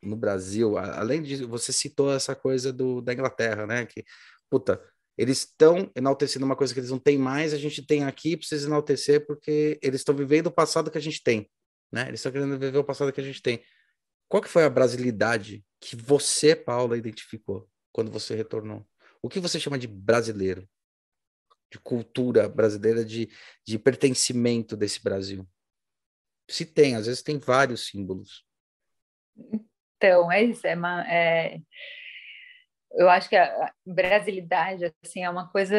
no Brasil? Além de você citou essa coisa do, da Inglaterra, né? Que, puta, eles estão enaltecendo uma coisa que eles não têm mais, a gente tem aqui, precisa enaltecer porque eles estão vivendo o passado que a gente tem, né? Eles estão querendo viver o passado que a gente tem. Qual que foi a brasilidade que você, Paula, identificou quando você retornou? O que você chama de brasileiro? De cultura brasileira, de, de pertencimento desse Brasil? Se tem, às vezes tem vários símbolos. Então, é isso. É, uma, é... Eu acho que a brasilidade assim, é uma coisa.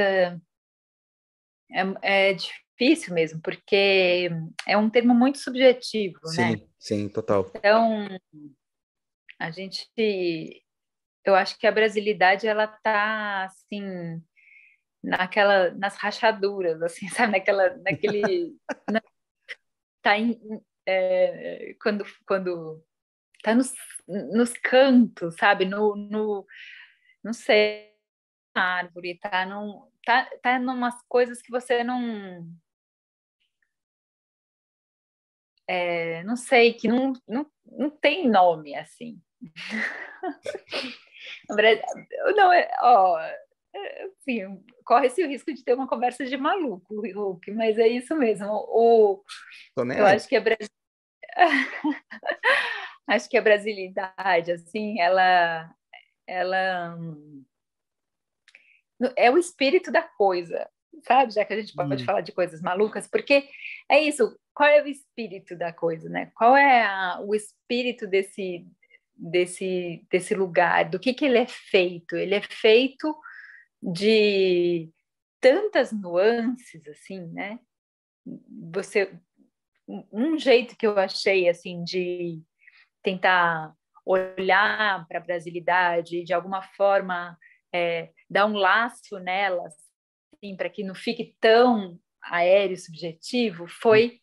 É, é difícil mesmo, porque é um termo muito subjetivo, sim, né? Sim, total. Então, a gente eu acho que a brasilidade ela tá assim naquela nas rachaduras assim (laughs) sabe naquela naquele (laughs) na, tá em, é, quando quando tá nos, nos cantos sabe? No, no não sei árvore tá num tá tá numas coisas que você não é, não sei que não, não, não tem nome assim. (laughs) Não, é, ó, assim, corre-se o risco de ter uma conversa de maluco, Hulk, mas é isso mesmo. O, eu acho que a (laughs) acho que a brasilidade, assim, ela, ela é o espírito da coisa, sabe? Já que a gente pode hum. falar de coisas malucas, porque é isso. Qual é o espírito da coisa, né? Qual é a, o espírito desse desse, desse lugar, do que, que ele é feito. Ele é feito de tantas nuances, assim, né? Você, um jeito que eu achei, assim, de tentar olhar para a brasilidade, de alguma forma é, dar um laço nelas, assim, para que não fique tão aéreo subjetivo, foi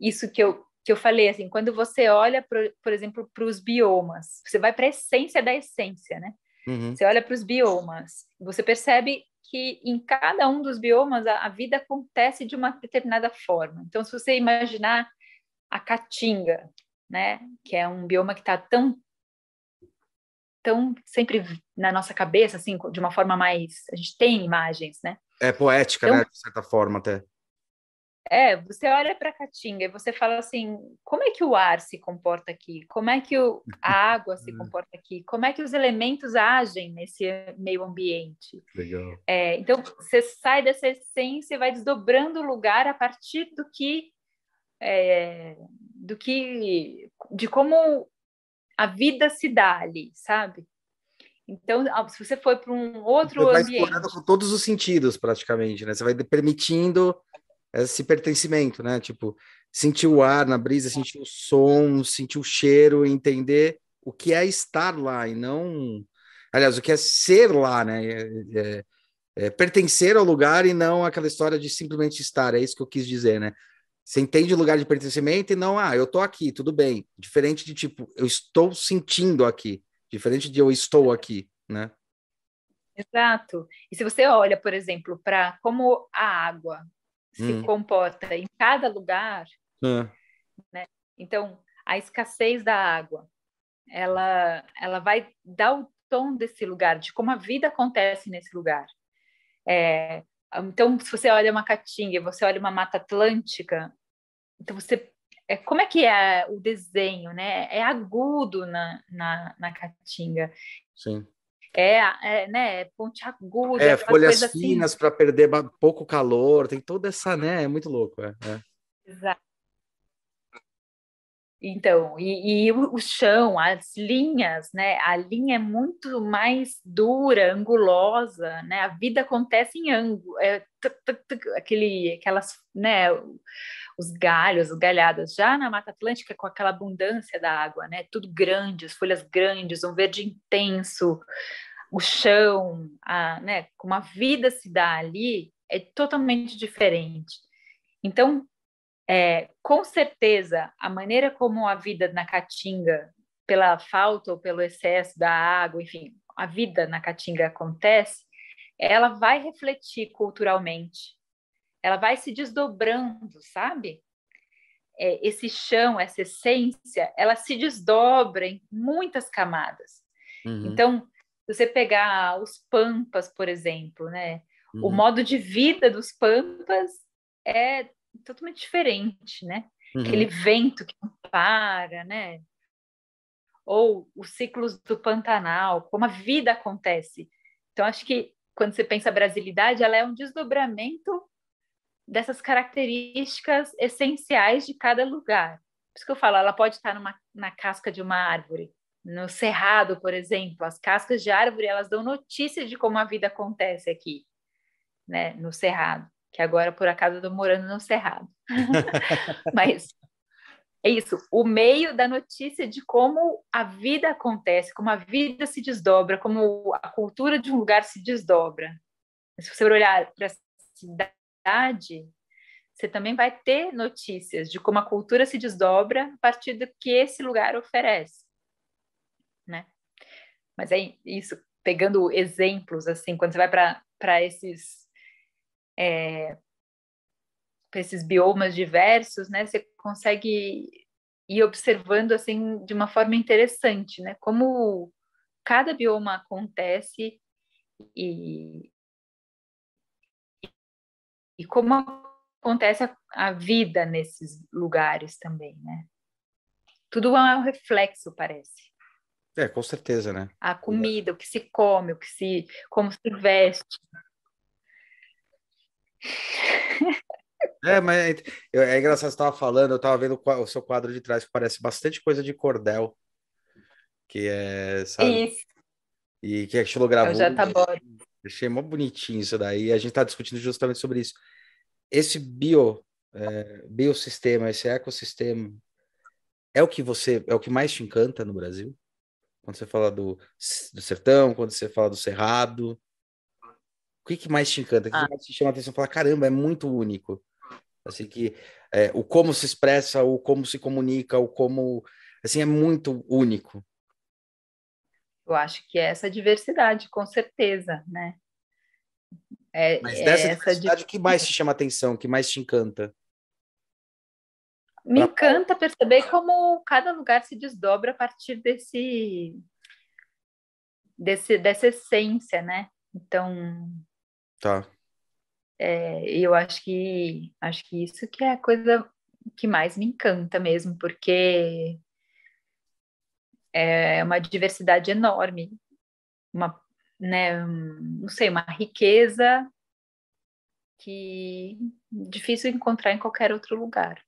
isso que eu que eu falei assim, quando você olha, pro, por exemplo, para os biomas, você vai para a essência da essência, né? Uhum. Você olha para os biomas, você percebe que em cada um dos biomas a, a, vida acontece de uma determinada forma. Então, se você imaginar a caatinga, né, que é um bioma que está tão tão sempre na nossa cabeça, assim, de uma forma mais a gente tem imagens, né? É poética, então, né, de certa forma até É, você olha para a Caatinga e você fala assim, como é que o ar se comporta aqui? Como é que o, a (laughs) água se hum. comporta aqui? Como é que os elementos agem nesse meio ambiente? Legal. É, então, você sai dessa essência e vai desdobrando o lugar a partir do que... É, do que... de como a vida se dá ali, sabe? Então, se você for para um outro você vai ambiente... explorando com todos os sentidos, praticamente, né? Você vai permitindo esse pertencimento, né? Tipo, sentir o ar na brisa, sentir o som, sentir o cheiro, entender o que é estar lá e não. Aliás, o que é ser lá, né? É, é, é pertencer ao lugar e não aquela história de simplesmente estar. É isso que eu quis dizer, né? Você entende o lugar de pertencimento e não, ah, eu tô aqui, tudo bem. Diferente de tipo, eu estou sentindo aqui. Diferente de eu estou aqui, né? Exato. E se você olha, por exemplo, para como a água se hum. comporta em cada lugar, é. né? Então, a escassez da água, ela, ela vai dar o tom desse lugar, de como a vida acontece nesse lugar. É, então, se você olha uma caatinga, você olha uma mata atlântica, então você é, como é que é o desenho, né? É agudo na, na, na caatinga. Sim. É, é, né, pontiaguda. É, folhas assim. finas assim. para perder pouco calor, tem toda essa, né? É muito louco. É, é. Exato. Então, e, e o, chão, as linhas, né? A linha é muito mais dura, angulosa, né? A vida acontece em ângulo, é, aquele, aquelas, né? Os galhos, as galhadas. Já na Mata Atlântica, com aquela abundância da água, né? Tudo grande, as folhas grandes, um verde intenso, o chão, a, né? Como a vida se dá ali, é totalmente diferente. Então, é, com certeza, a maneira como a vida na Caatinga, pela falta ou pelo excesso da água, enfim, a vida na Caatinga acontece, ela vai refletir culturalmente, ela vai se desdobrando, sabe? É, esse chão, essa essência, ela se desdobra em muitas camadas. Uhum. Então, se você pegar os pampas, por exemplo, né? Uhum. O modo de vida dos pampas é totalmente diferente, né? Uhum. Aquele vento que não para, né? Ou os ciclos do Pantanal, como a vida acontece. Então, acho que quando você pensa a brasilidade, ela é um desdobramento dessas características essenciais de cada lugar. Por isso que eu falo, ela pode estar numa, na casca de uma árvore, no cerrado, por exemplo. As cascas de árvore, elas dão notícia de como a vida acontece aqui, né, no cerrado que agora por acaso eu estou morando no Cerrado. (laughs) Mas é isso, o meio da notícia de como a vida acontece, como a vida se desdobra, como a cultura de um lugar se desdobra. Se você olhar para a cidade, você também vai ter notícias de como a cultura se desdobra a partir do que esse lugar oferece, né? Mas é isso, pegando exemplos assim, quando você vai para esses é, para esses biomas diversos, né, você consegue ir observando assim de uma forma interessante, né, como cada bioma acontece e, e como acontece a, a vida nesses lugares também, né? Tudo é um reflexo, parece. É, com certeza, né? A comida, o que se come, o que se, como se veste. É, mas é, é engraçado, você estava falando, eu estava vendo o seu quadro de trás, que parece bastante coisa de cordel. Que é, sabe? Isso. E que é estilo gravura. já tá bom. Achei mó bonitinho isso daí. E a gente está discutindo justamente sobre isso. Esse bio, é, biosistema, esse ecossistema, é o que você, é o que mais te encanta no Brasil? Quando você fala do, do sertão, quando você fala do cerrado, o que, que mais te encanta? O que, ah. que mais te chama a atenção? Fala, caramba, é muito único. Assim que é, o como se expressa, o como se comunica, o como, assim, é muito único. Eu acho que é essa diversidade, com certeza, né? É, Mas dessa é diversidade, o que mais te chama a atenção, o que mais te encanta? Me encanta perceber como cada lugar se desdobra a partir desse, desse dessa essência, né? Então, Tá. É, eu acho que acho que isso que é a coisa que mais me encanta mesmo, porque é uma diversidade enorme, uma, né, não sei, uma riqueza que difícil encontrar em qualquer outro lugar.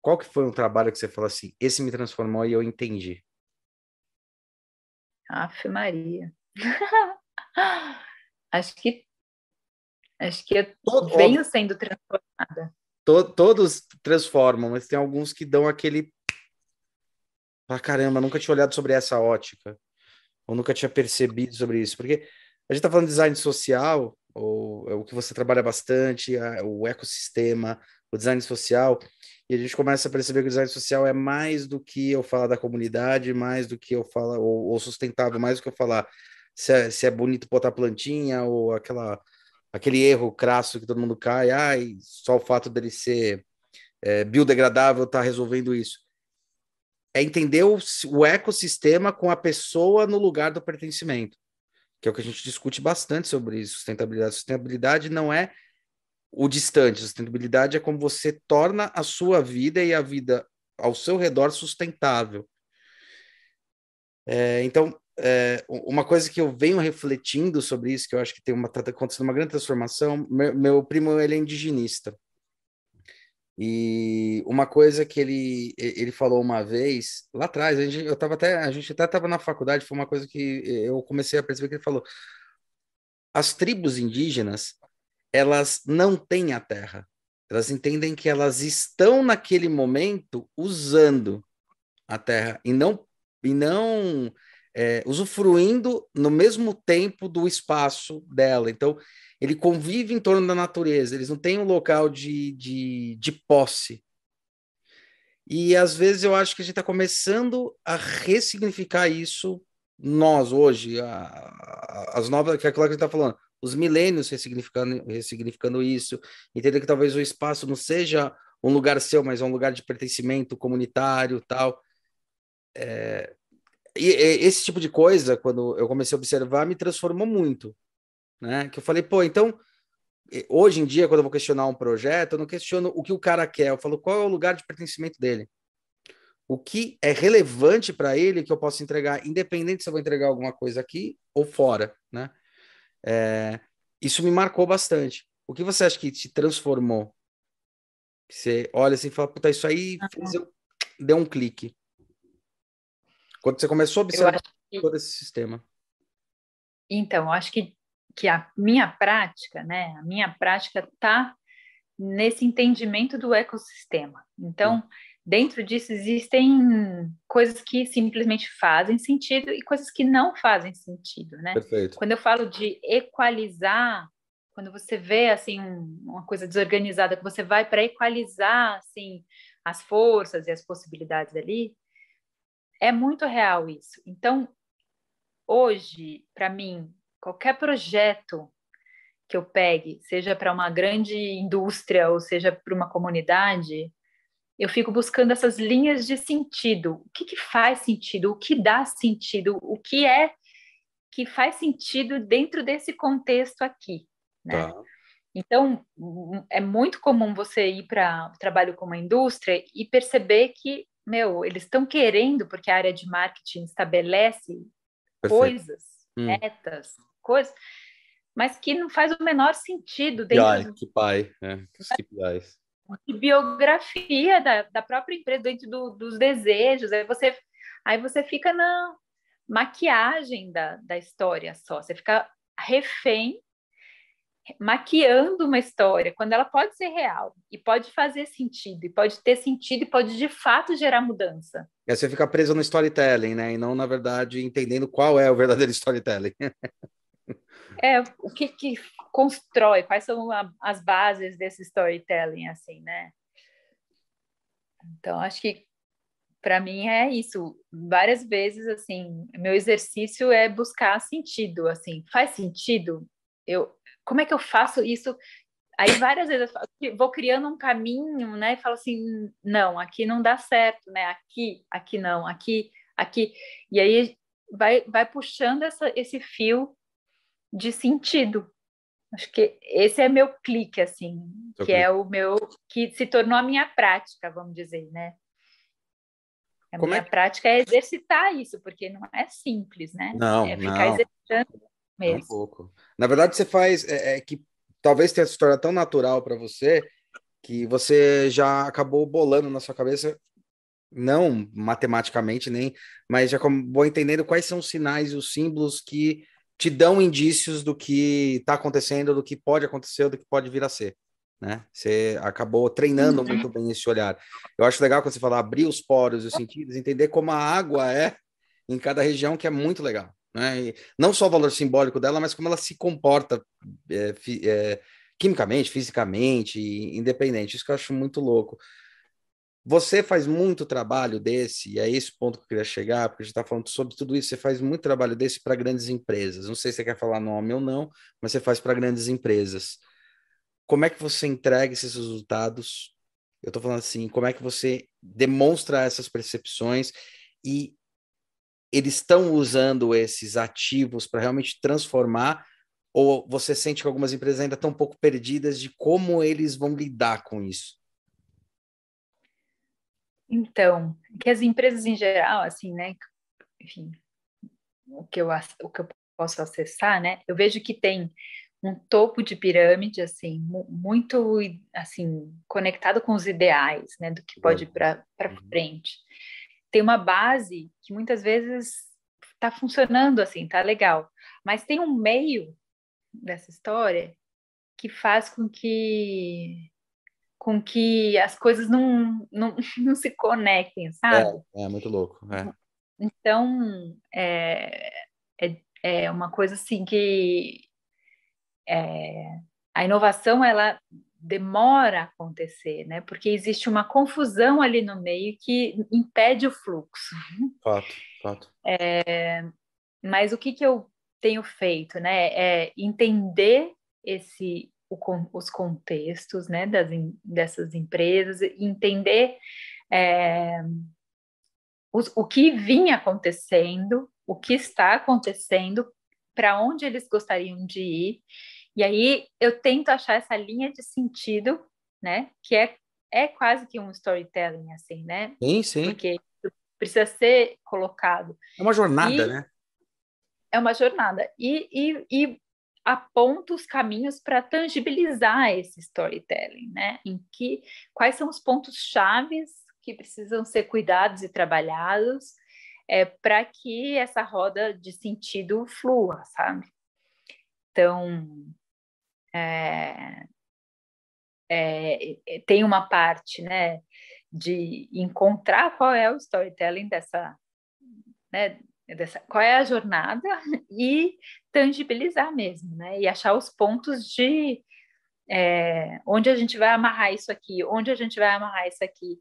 Qual que foi um trabalho que você falou assim, esse me transformou e eu entendi? Ave Maria. (laughs) acho que acho que eu Todo, venho sendo transformada. To, todos transformam, mas tem alguns que dão aquele ah, caramba, nunca tinha olhado sobre essa ótica, ou nunca tinha percebido sobre isso, porque a gente está falando de design social, ou é o que você trabalha bastante, a, o ecossistema, o design social, e a gente começa a perceber que o design social é mais do que eu falar da comunidade, mais do que eu falar, ou, ou sustentável, mais do que eu falar se é, se é bonito botar plantinha, ou aquela, aquele erro crasso que todo mundo cai, ai, só o fato dele ser é, biodegradável está resolvendo isso é entender o, o ecossistema com a pessoa no lugar do pertencimento, que é o que a gente discute bastante sobre sustentabilidade. Sustentabilidade não é o distante, sustentabilidade é como você torna a sua vida e a vida ao seu redor sustentável. É, então, é, uma coisa que eu venho refletindo sobre isso, que eu acho que tem uma tá acontecendo uma grande transformação. Meu, meu primo ele é indigenista e uma coisa que ele, ele falou uma vez, lá atrás, a gente, eu tava até, a gente até estava na faculdade, foi uma coisa que eu comecei a perceber que ele falou. As tribos indígenas, elas não têm a terra. Elas entendem que elas estão naquele momento usando a terra e não, e não é, usufruindo no mesmo tempo do espaço dela. Então, ele convive em torno da natureza, eles não têm um local de, de, de posse. E às vezes eu acho que a gente está começando a ressignificar isso nós hoje, a, a, as novas, que é aquilo que a gente está falando, os milênios ressignificando, ressignificando isso, entender que talvez o espaço não seja um lugar seu, mas é um lugar de pertencimento comunitário tal. É, e, esse tipo de coisa, quando eu comecei a observar, me transformou muito né? Que eu falei, pô, então hoje em dia, quando eu vou questionar um projeto, eu não questiono o que o cara quer, eu falo qual é o lugar de pertencimento dele. O que é relevante para ele que eu posso entregar, independente se eu vou entregar alguma coisa aqui ou fora, né? É, isso me marcou bastante. O que você acha que te transformou? Você olha assim e fala, puta, isso aí fez eu... deu um clique. Quando você começou a observar que... todo esse sistema. Então, eu acho que que a minha prática, né, a minha prática está nesse entendimento do ecossistema. Então, dentro disso existem coisas que simplesmente fazem sentido e coisas que não fazem sentido, né? Perfeito. Quando eu falo de equalizar, quando você vê assim um, uma coisa desorganizada, que você vai para equalizar assim as forças e as possibilidades ali, é muito real isso. Então, hoje, para mim, qualquer projeto que eu pegue, seja para uma grande indústria ou seja para uma comunidade, eu fico buscando essas linhas de sentido. O que, que faz sentido? O que dá sentido? O que é que faz sentido dentro desse contexto aqui, né? Tá. Então, é muito comum você ir para o trabalho com uma indústria e perceber que, meu, eles estão querendo, porque a área de marketing estabelece Perfeito. coisas, hum. metas, coisas, mas que não faz o menor sentido dentro que pai, né? De biografia da, da própria empresa, dentro do, dos desejos, aí você, aí você fica na maquiagem da, da história só, você fica refém maquiando uma história, quando ela pode ser real e pode fazer sentido, e pode ter sentido e pode de fato gerar mudança. E aí você fica preso no storytelling, né? E não, na verdade, entendendo qual é o verdadeiro storytelling. É, o que, que constrói, quais são a, as bases desse storytelling, assim, né? Então, acho que para mim é isso. Várias vezes, assim, meu exercício é buscar sentido, assim, faz sentido? Eu, como é que eu faço isso? Aí várias vezes eu vou criando um caminho, né? E falo assim, não, aqui não dá certo, né? Aqui, aqui não, aqui, aqui. E aí vai, vai puxando essa, esse fio de sentido, Acho que esse é meu clique, assim, Seu que é clique. é o meu, que se tornou a minha prática, vamos dizer, né? A Como minha é? prática é exercitar isso, porque não é simples, né? Não, é ficar não. exercitando mesmo. Um pouco. Na verdade, você faz, é, é que talvez tenha se tornado tão natural para você que você já acabou bolando na sua cabeça, não matematicamente nem, mas já acabou entendendo quais são os sinais e os símbolos que te dão indícios do que está acontecendo, do que pode acontecer, do que pode vir a ser. Né? Você acabou treinando uhum. muito bem esse olhar. Eu acho legal quando você fala abrir os poros e os sentidos, entender como a água é em cada região, que é muito legal. Né? Não só o valor simbólico dela, mas como ela se comporta é, é, quimicamente, fisicamente, independente. Isso que eu acho muito louco. Você faz muito trabalho desse, e é esse ponto que eu queria chegar, porque a gente está falando sobre tudo isso. Você faz muito trabalho desse para grandes empresas. Não sei se você quer falar nome ou não, mas você faz para grandes empresas. Como é que você entrega esses resultados? Eu estou falando assim, como é que você demonstra essas percepções e eles estão usando esses ativos para realmente transformar? Ou você sente que algumas empresas ainda estão um pouco perdidas de como eles vão lidar com isso? Então, que as empresas em geral, assim, né, enfim, o que eu, o que eu posso acessar, né, eu vejo que tem um topo de pirâmide, assim, muito, assim, conectado com os ideais, né, do que pode ir para uhum. frente. Tem uma base que muitas vezes está funcionando, assim, tá legal, mas tem um meio dessa história que faz com que com que as coisas não, não, (laughs) não se conectem, sabe? É, é muito louco. É. Então, é, é, é uma coisa assim que é, a inovação, ela demora a acontecer, né? Porque existe uma confusão ali no meio que impede o fluxo. Fato, fato. É, mas o que, que eu tenho feito, né? É entender esse o, os contextos né, das, dessas empresas, entender é, os, o que vinha acontecendo, o que está acontecendo, para onde eles gostariam de ir. E aí eu tento achar essa linha de sentido, né? Que é, é quase que um storytelling, assim, né? Sim, sim. Porque precisa ser colocado. É uma jornada, e, né? É uma jornada. E, e, e aponta os caminhos para tangibilizar esse storytelling, né? Em que quais são os pontos chaves que precisam ser cuidados e trabalhados é, para que essa roda de sentido flua, sabe? Então, é, é, é tem uma parte, né, de encontrar qual é o storytelling dessa, né, dessa, qual é a jornada (laughs) e tangibilizar mesmo, né? E achar os pontos de é, onde a gente vai amarrar isso aqui, onde a gente vai amarrar isso aqui,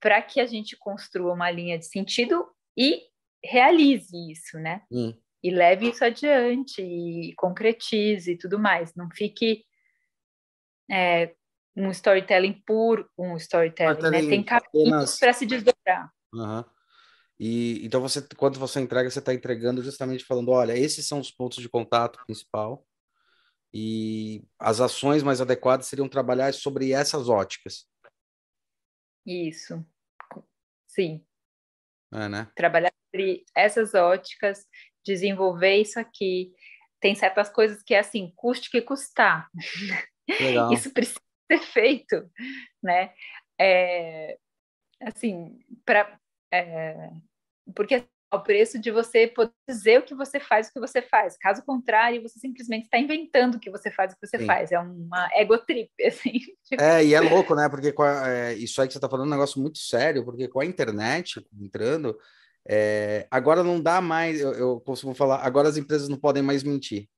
para que a gente construa uma linha de sentido e realize isso, né? Hum. E leve isso adiante e concretize e tudo mais. Não fique é, um storytelling puro, um storytelling, né? Tem caminhos para se desdobrar. Uhum. E então você, quando você entrega, você está entregando justamente falando, olha, esses são os pontos de contato principal e as ações mais adequadas seriam trabalhar sobre essas óticas. Isso, sim. É, né? Trabalhar sobre essas óticas, desenvolver isso aqui. Tem certas coisas que é assim, custe que custar. Legal. (laughs) isso precisa ser feito, né? É, assim, para é, porque ao preço de você poder dizer o que você faz, o que você faz. Caso contrário, você simplesmente está inventando o que você faz, o que você Sim. faz. É uma ego trip, (laughs) assim. Tipo... É, e é louco, né? Porque a, é, isso aí que você está falando é um negócio muito sério, porque com a internet entrando, é, agora não dá mais, eu, eu costumo falar, agora as empresas não podem mais mentir.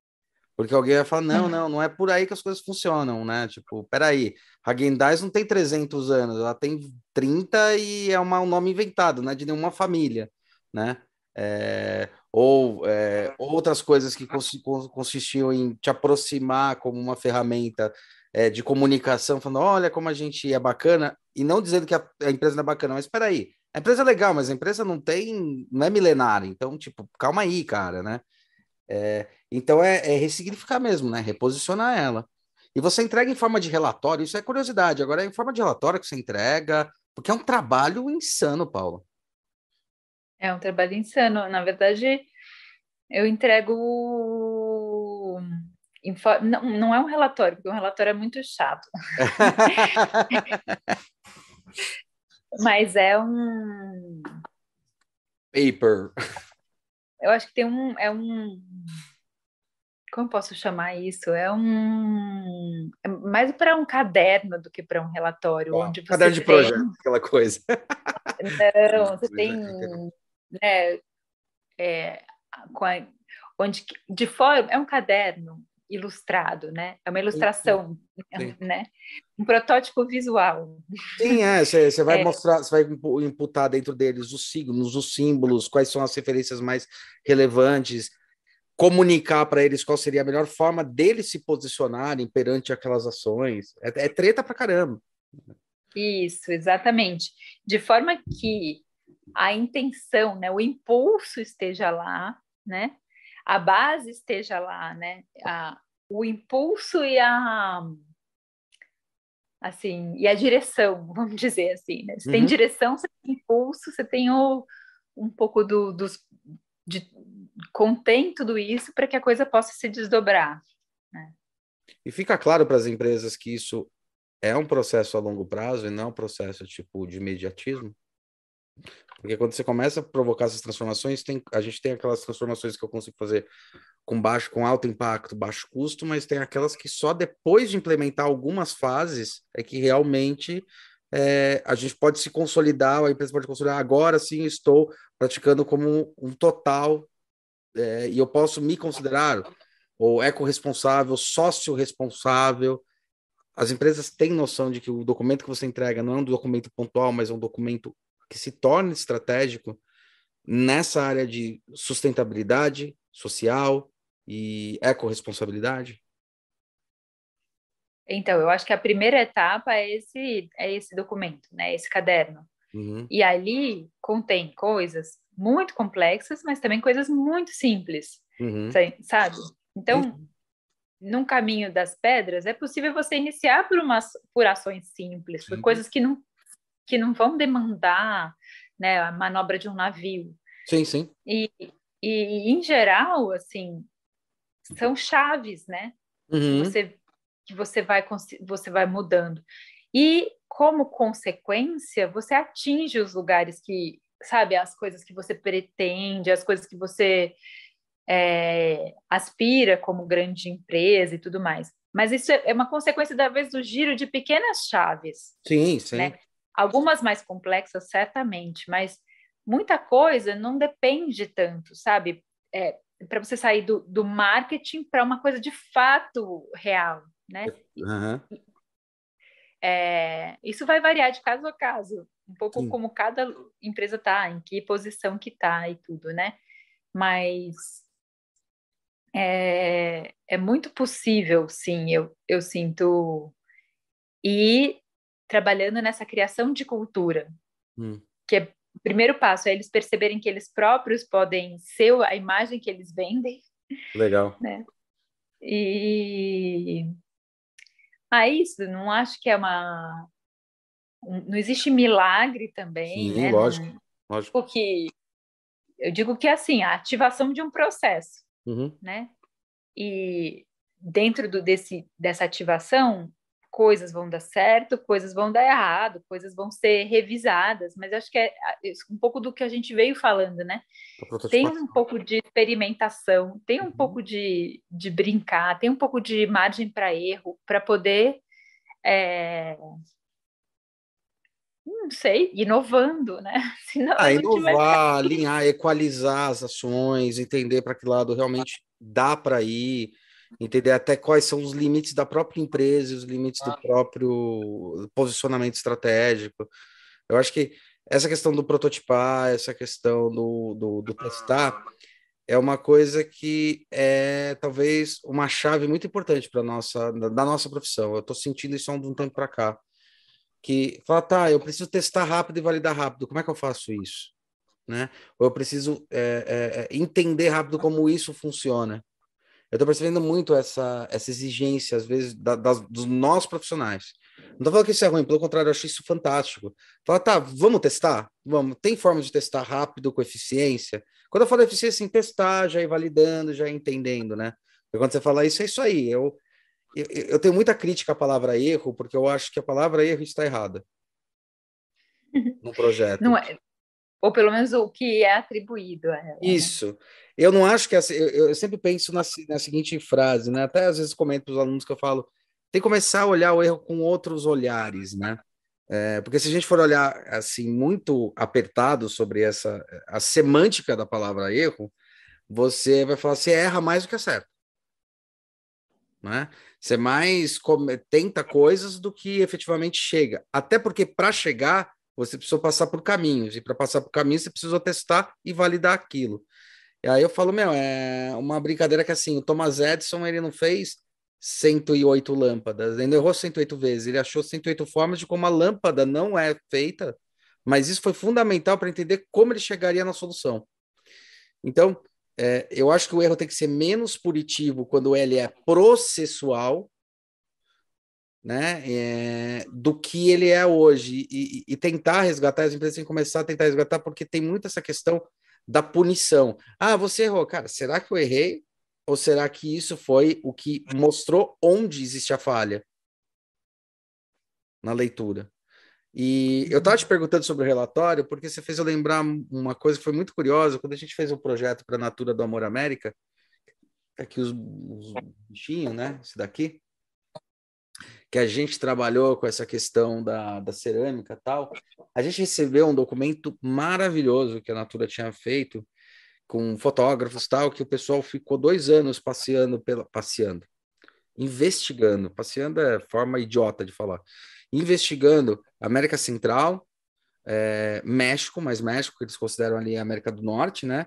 Porque alguém vai falar, não, uhum. não, não é por aí que as coisas funcionam, né? Tipo, peraí, a Gendais não tem 300 anos, ela tem 30 e é uma, um nome inventado, não é de nenhuma família, né? É, ou é, outras coisas que consistiam em te aproximar como uma ferramenta é, de comunicação, falando, olha como a gente é bacana, e não dizendo que a, a empresa não é bacana, mas espera aí, a empresa é legal, mas a empresa não tem, não é milenária, então, tipo, calma aí, cara, né? É, então é, é ressignificar mesmo, né? Reposicionar ela. E você entrega em forma de relatório, isso é curiosidade. Agora é em forma de relatório que você entrega, porque é um trabalho insano, Paulo. É um trabalho insano. Na verdade, eu entrego. Não, não é um relatório, porque um relatório é muito chato. (laughs) Mas é um. Paper. Eu acho que tem um. É um como posso chamar isso? É um é mais para um caderno do que para um relatório, ah, onde caderno de tem... projeto, aquela coisa. Não, você tem, né, é, a, onde de fora é um caderno ilustrado, né? É uma ilustração, sim, sim. (laughs) né? Um protótipo visual. Sim, é. Você vai (laughs) é. mostrar, você vai imputar dentro deles os signos, os símbolos, quais são as referências mais relevantes comunicar para eles qual seria a melhor forma deles se posicionarem perante aquelas ações. É, é treta para caramba. Isso, exatamente. De forma que a intenção, né, o impulso esteja lá, né? A base esteja lá, né? A, o impulso e a assim, e a direção, (laughs) vamos dizer assim, né? Você uhum. tem direção, você tem impulso, você tem o, um pouco do, dos, de, contém tudo isso para que a coisa possa se desdobrar. Né? E fica claro para as empresas que isso é um processo a longo prazo e não um processo tipo de imediatismo? Porque quando você começa a provocar essas transformações, tem, a gente tem aquelas transformações que eu consigo fazer com baixo, com alto impacto, baixo custo, mas tem aquelas que só depois de implementar algumas fases é que realmente é, a gente pode se consolidar, a empresa pode consolidar. Agora sim estou praticando como um total é, e eu posso me considerar ou eco-responsável, sócio-responsável. As empresas têm noção de que o documento que você entrega não é um documento pontual, mas é um documento que se torne estratégico nessa área de sustentabilidade social e eco-responsabilidade? Então, eu acho que a primeira etapa é esse, é esse documento, né? Esse caderno. Uhum. E ali contém coisas muito complexas, mas também coisas muito simples, uhum. sabe? Então, uhum. num caminho das pedras, é possível você iniciar por umas por ações simples, por coisas que não que não vão demandar, né, a manobra de um navio. Sim, sim. E, e em geral, assim, são chaves, né? Uhum. Você que você vai você vai mudando. E como consequência, você atinge os lugares que sabe, as coisas que você pretende, as coisas que você é, aspira como grande empresa e tudo mais. Mas isso é uma consequência, da vez, do giro de pequenas chaves. Sim, sim. Né? Algumas mais complexas, certamente, mas muita coisa não depende tanto, sabe? É, para você sair do, do marketing para uma coisa de fato real, né? Uhum. É, isso vai variar de caso a caso, um pouco sim. como cada empresa está, em que posição que está e tudo, né? Mas é, é muito possível, sim, eu, eu sinto, ir trabalhando nessa criação de cultura, hum. que é o primeiro passo é eles perceberem que eles próprios podem ser a imagem que eles vendem. Legal. Né? E aí, isso não acho que é uma não existe milagre também, Sim, né? lógico, não, lógico. Porque eu digo que é assim, a ativação de um processo, uhum. né? E dentro do, desse, dessa ativação, coisas vão dar certo, coisas vão dar errado, coisas vão ser revisadas, mas acho que é um pouco do que a gente veio falando, né? Tem um pouco de experimentação, tem um uhum. pouco de, de brincar, tem um pouco de margem para erro, para poder é, não sei, inovando, né? (laughs) Senão ah, inovar, vai... alinhar, equalizar as ações, entender para que lado realmente dá para ir, entender até quais são os limites da própria empresa, os limites do próprio posicionamento estratégico. Eu acho que essa questão do prototipar, essa questão do, do, do testar, é uma coisa que é talvez uma chave muito importante para nossa da nossa profissão. Eu estou sentindo isso há um tempo para cá que fala, tá, eu preciso testar rápido e validar rápido. Como é que eu faço isso? né? Ou eu preciso é, é, entender rápido como isso funciona. Eu estou percebendo muito essa, essa exigência, às vezes, da, das, dos nós profissionais. Não estou falando que isso é ruim, pelo contrário, eu acho isso fantástico. Fala, tá, vamos testar? Vamos. Tem forma de testar rápido, com eficiência? Quando eu falo eficiência, em testar, já ir validando, já ir entendendo, né? Porque quando você fala isso, é isso aí. Eu, eu, eu tenho muita crítica à palavra erro, porque eu acho que a palavra erro está errada (laughs) no projeto. Não é, ou pelo menos o que é atribuído a ela. Né? Isso. Eu não acho que. Assim, eu, eu sempre penso na, na seguinte frase, né? Até às vezes comento para os alunos que eu falo: tem que começar a olhar o erro com outros olhares, né? É, porque se a gente for olhar assim muito apertado sobre essa a semântica da palavra erro, você vai falar você erra mais do que acerta. Né? Você mais come, tenta coisas do que efetivamente chega. Até porque para chegar, você precisou passar por caminhos, e para passar por caminhos, você precisou testar e validar aquilo. E aí eu falo, meu, é uma brincadeira que assim, o Thomas Edison ele não fez 108 lâmpadas, ele errou 108 vezes, ele achou 108 formas de como a lâmpada não é feita, mas isso foi fundamental para entender como ele chegaria na solução. Então, é, eu acho que o erro tem que ser menos punitivo quando ele é processual, né, é, do que ele é hoje e, e, tentar resgatar, as empresas têm que começar a tentar resgatar, porque tem muito essa questão da punição. Ah, você errou, cara, será que eu errei? Ou será que isso foi o que mostrou onde existe a falha na leitura? E eu estava te perguntando sobre o relatório, porque você fez eu lembrar uma coisa que foi muito curiosa, quando a gente fez o um projeto para a Natura do Amor América, aqui os, os bichinhos, né? Esse daqui que a gente trabalhou com essa questão da, da cerâmica tal, a gente recebeu um documento maravilhoso que a Natura tinha feito com fotógrafos tal, que o pessoal ficou dois anos passeando pela passeando, investigando, passeando é forma idiota de falar, investigando América Central, é, México, mas México que eles consideram ali a América do Norte, né?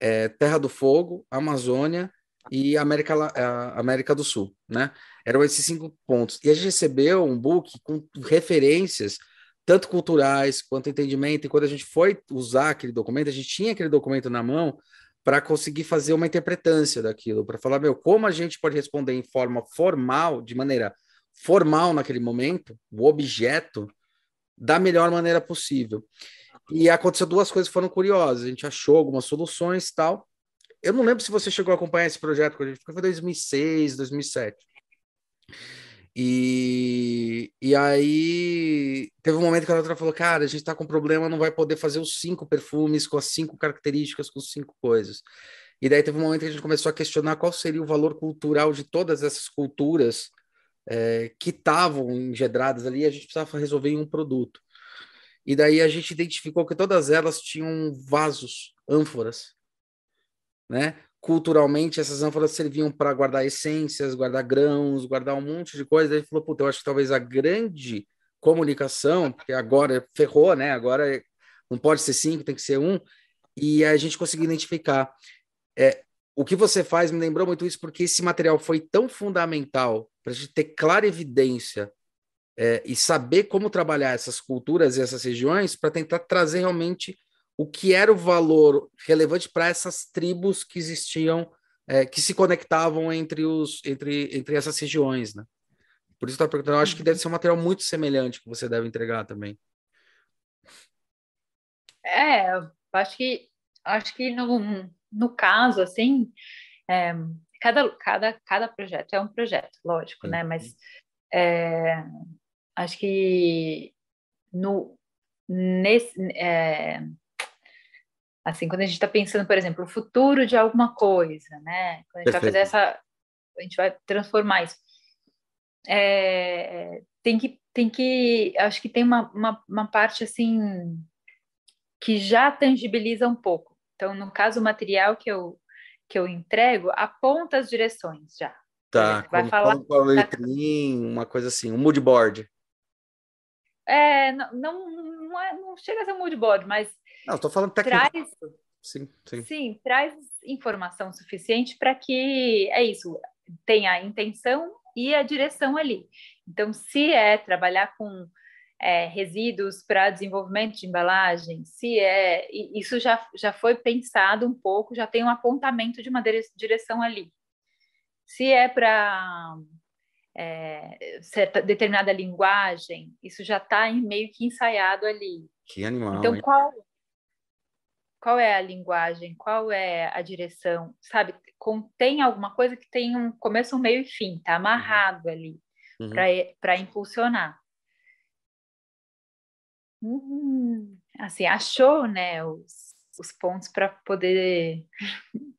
É, Terra do Fogo, Amazônia e América, América do Sul, né? Eram esses cinco pontos. E a gente recebeu um book com referências, tanto culturais quanto entendimento. E quando a gente foi usar aquele documento, a gente tinha aquele documento na mão para conseguir fazer uma interpretância daquilo, para falar, meu, como a gente pode responder em forma formal, de maneira formal naquele momento, o objeto, da melhor maneira possível. E aconteceu duas coisas que foram curiosas. A gente achou algumas soluções tal, eu não lembro se você chegou a acompanhar esse projeto com a gente, foi 2006, 2007. E, e aí teve um momento que a doutora falou: Cara, a gente está com problema, não vai poder fazer os cinco perfumes com as cinco características, com cinco coisas. E daí teve um momento que a gente começou a questionar qual seria o valor cultural de todas essas culturas é, que estavam engedradas ali, a gente precisava resolver em um produto. E daí a gente identificou que todas elas tinham vasos, ânforas, né? Culturalmente, essas ânforas serviam para guardar essências, guardar grãos, guardar um monte de coisa. Ele falou: Puta, eu acho que talvez a grande comunicação, porque agora ferrou, né? Agora não pode ser cinco, tem que ser um. E a gente conseguiu identificar. É, o que você faz me lembrou muito isso, porque esse material foi tão fundamental para a gente ter clara evidência é, e saber como trabalhar essas culturas e essas regiões para tentar trazer realmente o que era o valor relevante para essas tribos que existiam, é, que se conectavam entre, os, entre, entre essas regiões, né? Por isso estou perguntando, eu acho que deve ser um material muito semelhante que você deve entregar também. É, acho que acho que no, no caso, assim, é, cada, cada, cada projeto é um projeto, lógico, né? Mas é, acho que no, nesse, é, Assim, quando a gente está pensando, por exemplo, o futuro de alguma coisa, né? Quando a gente vai fazer essa. A gente vai transformar isso. É, tem que. Tem que acho que tem uma, uma, uma parte assim que já tangibiliza um pouco. Então, no caso, o material que eu, que eu entrego aponta as direções já. Tá, vai como, falar como uma coisa assim, um mood board. É, não, não, não, é, não chega a ser um mood board, mas não, estou falando técnico. Traz, sim, sim. sim, traz informação suficiente para que é isso, tenha a intenção e a direção ali. Então, se é trabalhar com é, resíduos para desenvolvimento de embalagem, se é isso já, já foi pensado um pouco, já tem um apontamento de uma direção ali. Se é para é, certa determinada linguagem, isso já está meio que ensaiado ali. Que animal. Então, hein? qual qual é a linguagem, qual é a direção, sabe? Contém alguma coisa que tem um começo, um meio e fim, tá amarrado ali uhum. para impulsionar. Hum, assim, achou, né, os, os pontos para poder (laughs)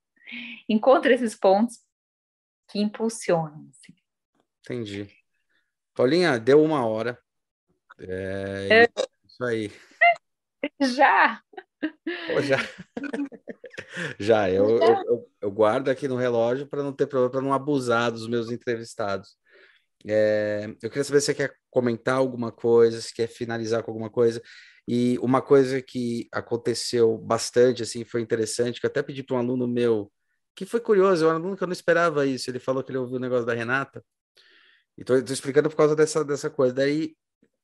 encontra esses pontos que impulsionam. Assim. Entendi. Paulinha, deu uma hora. É, é... Isso aí. (laughs) Já. Já. (laughs) já, eu, eu, eu, eu, guardo aqui no relógio para não ter problema, para não abusar dos meus entrevistados. É, eu queria saber se você quer comentar alguma coisa, se quer finalizar com alguma coisa. E uma coisa que aconteceu bastante, assim, foi interessante, que eu até pedi para um aluno meu, que foi curioso, é um aluno que eu não esperava isso. Ele falou que ele ouviu o negócio da Renata. E tô, tô explicando por causa dessa, dessa coisa. Daí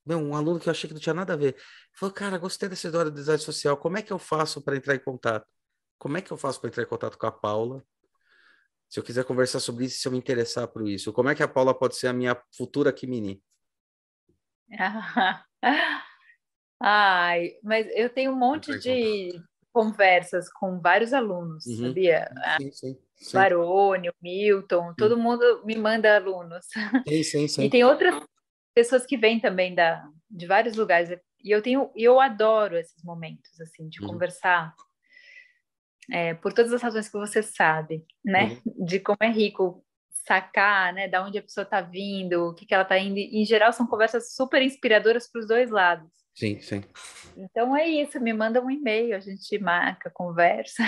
meu, um aluno que eu achei que não tinha nada a ver. Falou, cara, gostei dessa história do design social. Como é que eu faço para entrar em contato? Como é que eu faço para entrar em contato com a Paula? Se eu quiser conversar sobre isso, se eu me interessar por isso, como é que a Paula pode ser a minha futura Kimini? (laughs) Ai, mas eu tenho um monte de conversas com vários alunos, uhum. sabia? Sim, sim, sim. Barone, Milton, todo mundo me manda alunos. Sim, sim, (laughs) sim. E tem outras pessoas que vêm também da, de vários lugares. E eu tenho, eu adoro esses momentos, assim, de uhum. conversar. É, por todas as razões que você sabe, né? Uhum. De como é rico sacar, né? Da onde a pessoa está vindo, o que, que ela está indo. Em geral, são conversas super inspiradoras para os dois lados. Sim, sim. Então é isso, me manda um e-mail, a gente marca, conversa.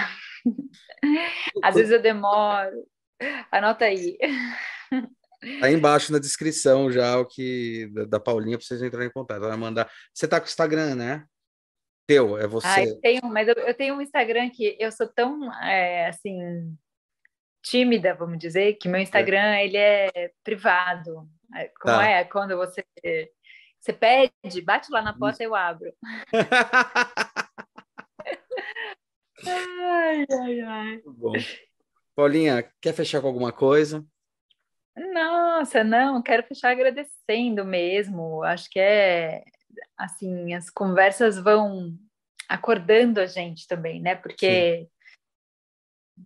(laughs) Às vezes eu demoro. Anota aí. Tá aí embaixo na descrição já o que da, da Paulinha para vocês entrarem em contato. Ela mandar. Você tá com o Instagram, né? Teu, é você. Ah, eu tenho, mas eu, eu, tenho um Instagram que eu sou tão é, assim tímida, vamos dizer, que meu Instagram é. ele é privado. É, como tá. é quando você você pede, bate lá na porta e eu abro. (laughs) ai, ai, ai. Bom. Paulinha, quer fechar com alguma coisa? Nossa, não, quero fechar agradecendo mesmo. Acho que é assim, as conversas vão acordando a gente também, né? Porque Sim.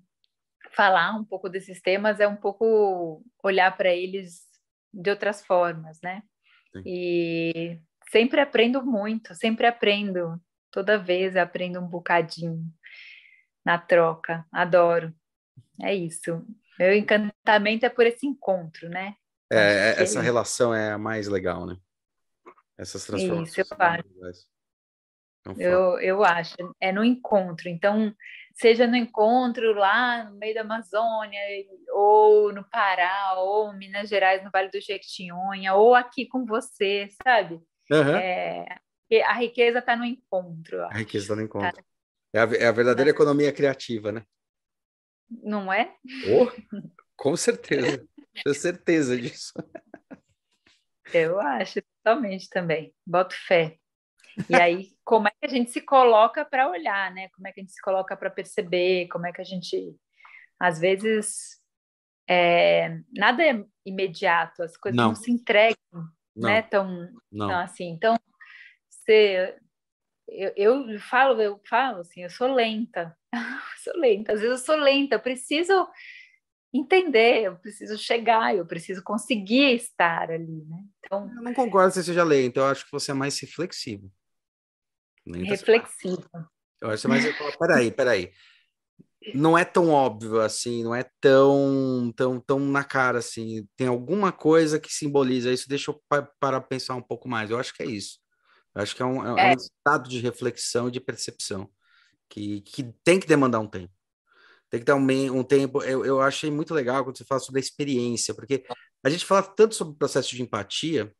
falar um pouco desses temas é um pouco olhar para eles de outras formas, né? Sim. E sempre aprendo muito, sempre aprendo. Toda vez aprendo um bocadinho na troca. Adoro. É isso. Meu encantamento é por esse encontro, né? É, é essa é relação é a mais legal, né? Essas transformações. Isso, eu acho. É eu, eu acho, é no encontro. Então, seja no encontro lá no meio da Amazônia, ou no Pará, ou Minas Gerais, no Vale do Jequitinhonha, ou aqui com você, sabe? Uhum. É, a riqueza está no encontro. A riqueza está no encontro. Tá. É, a, é a verdadeira tá. economia criativa, né? Não é? Oh, com certeza, tenho certeza disso. Eu acho totalmente também, boto fé. E aí, como é que a gente se coloca para olhar, né? Como é que a gente se coloca para perceber? Como é que a gente, às vezes, é, nada é imediato, as coisas não, não se entregam, não. né? Tão, não. tão assim. Então, você, eu, eu falo, eu falo assim, eu sou lenta, sou lenta, às vezes eu sou lenta, eu preciso entender, eu preciso chegar, eu preciso conseguir estar ali, né? Então, eu não concordo que você seja lenta, eu acho que você é mais reflexivo. Reflexivo. Eu acho que é mais. Peraí, peraí. Não é tão óbvio assim, não é tão, tão, tão na cara assim. Tem alguma coisa que simboliza isso. Deixa eu parar para pensar um pouco mais. Eu acho que é isso. Eu acho que é um, é. é um estado de reflexão e de percepção que, que tem que demandar um tempo. Tem que dar um, um tempo. Eu, eu achei muito legal quando você fala sobre a experiência, porque a gente fala tanto sobre o processo de empatia,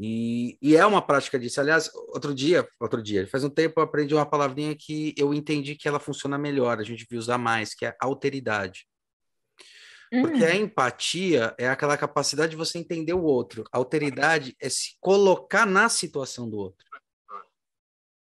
e, e, é uma prática disso. Aliás, outro dia, outro dia, faz um tempo eu aprendi uma palavrinha que eu entendi que ela funciona melhor, a gente devia usar mais, que é alteridade. Porque a hum. empatia é aquela capacidade de você entender o outro. A alteridade é se colocar na situação do outro.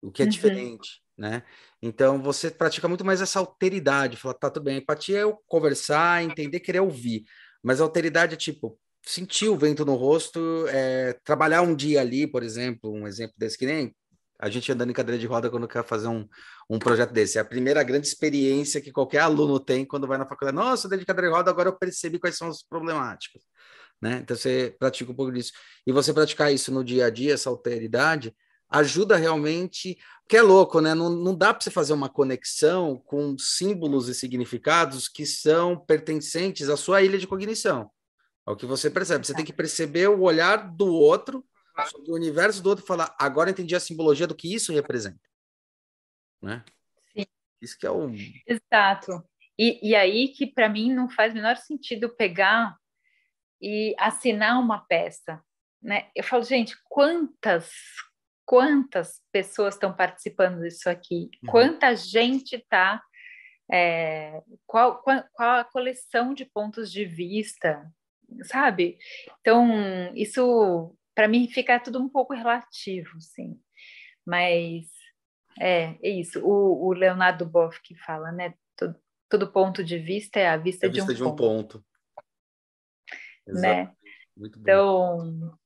O que é uhum. diferente, né? Então você pratica muito mais essa alteridade, falar, tá tudo bem, empatia é eu conversar, entender, querer ouvir. Mas a alteridade é tipo, sentir o vento no rosto, é, trabalhar um dia ali, por exemplo, um exemplo desse que nem a gente andando em cadeira de roda quando quer fazer um, um projeto desse. É a primeira grande experiência que qualquer aluno tem quando vai na faculdade. Nossa, eu dei de cadeira de roda, agora eu percebi quais são as problemáticas. Né? Então você pratica um pouco disso. E você praticar isso no dia a dia, essa alteridade, ajuda realmente. Que é louco, né? Não, não dá para você fazer uma conexão com símbolos e significados que são pertencentes à sua ilha de cognição. É o que você percebe. Você tem que perceber o olhar do outro sobre o universo do outro e falar, agora entendi a simbologia do que isso representa. Né? Sim. Isso que é o... Exato. E, e aí que para mim não faz o menor sentido pegar e assinar uma peça. Né? Eu falo, gente, quantas, quantas pessoas estão participando disso aqui? Uhum. Quanta gente está... É, qual, qual, qual a coleção de pontos de vista, sabe? Então, isso para mim fica tudo um pouco relativo, sim. Mas é, é isso. O, o Leonardo Boff que fala, né? Todo, todo, ponto de vista é a vista, é a de, vista um de um ponto. ponto. Né? Muito bom. Então,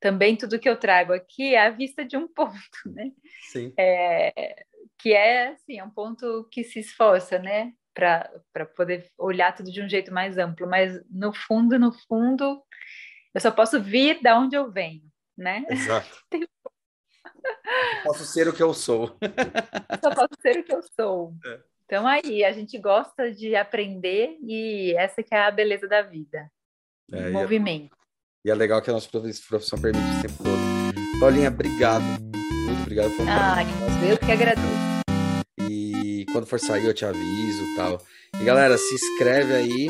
também tudo que eu trago aqui é a vista de um ponto, (laughs) né? Sim. É, que é assim, é um ponto que se esforça, né? Para poder olhar tudo de um jeito mais amplo, mas no fundo, no fundo, eu só posso vir da onde eu venho, né? Exato. (laughs) posso ser o que eu sou. (laughs) só posso ser o que eu sou. É. Então aí, a gente gosta de aprender e essa que é a beleza da vida. É, é movimento. E é, e legal que a nossa profissão permite o tempo todo. Paulinha, obrigado. Muito obrigado. Foi um ah, eu que agradeço. E quando for sair eu te aviso tal. E galera, se inscreve aí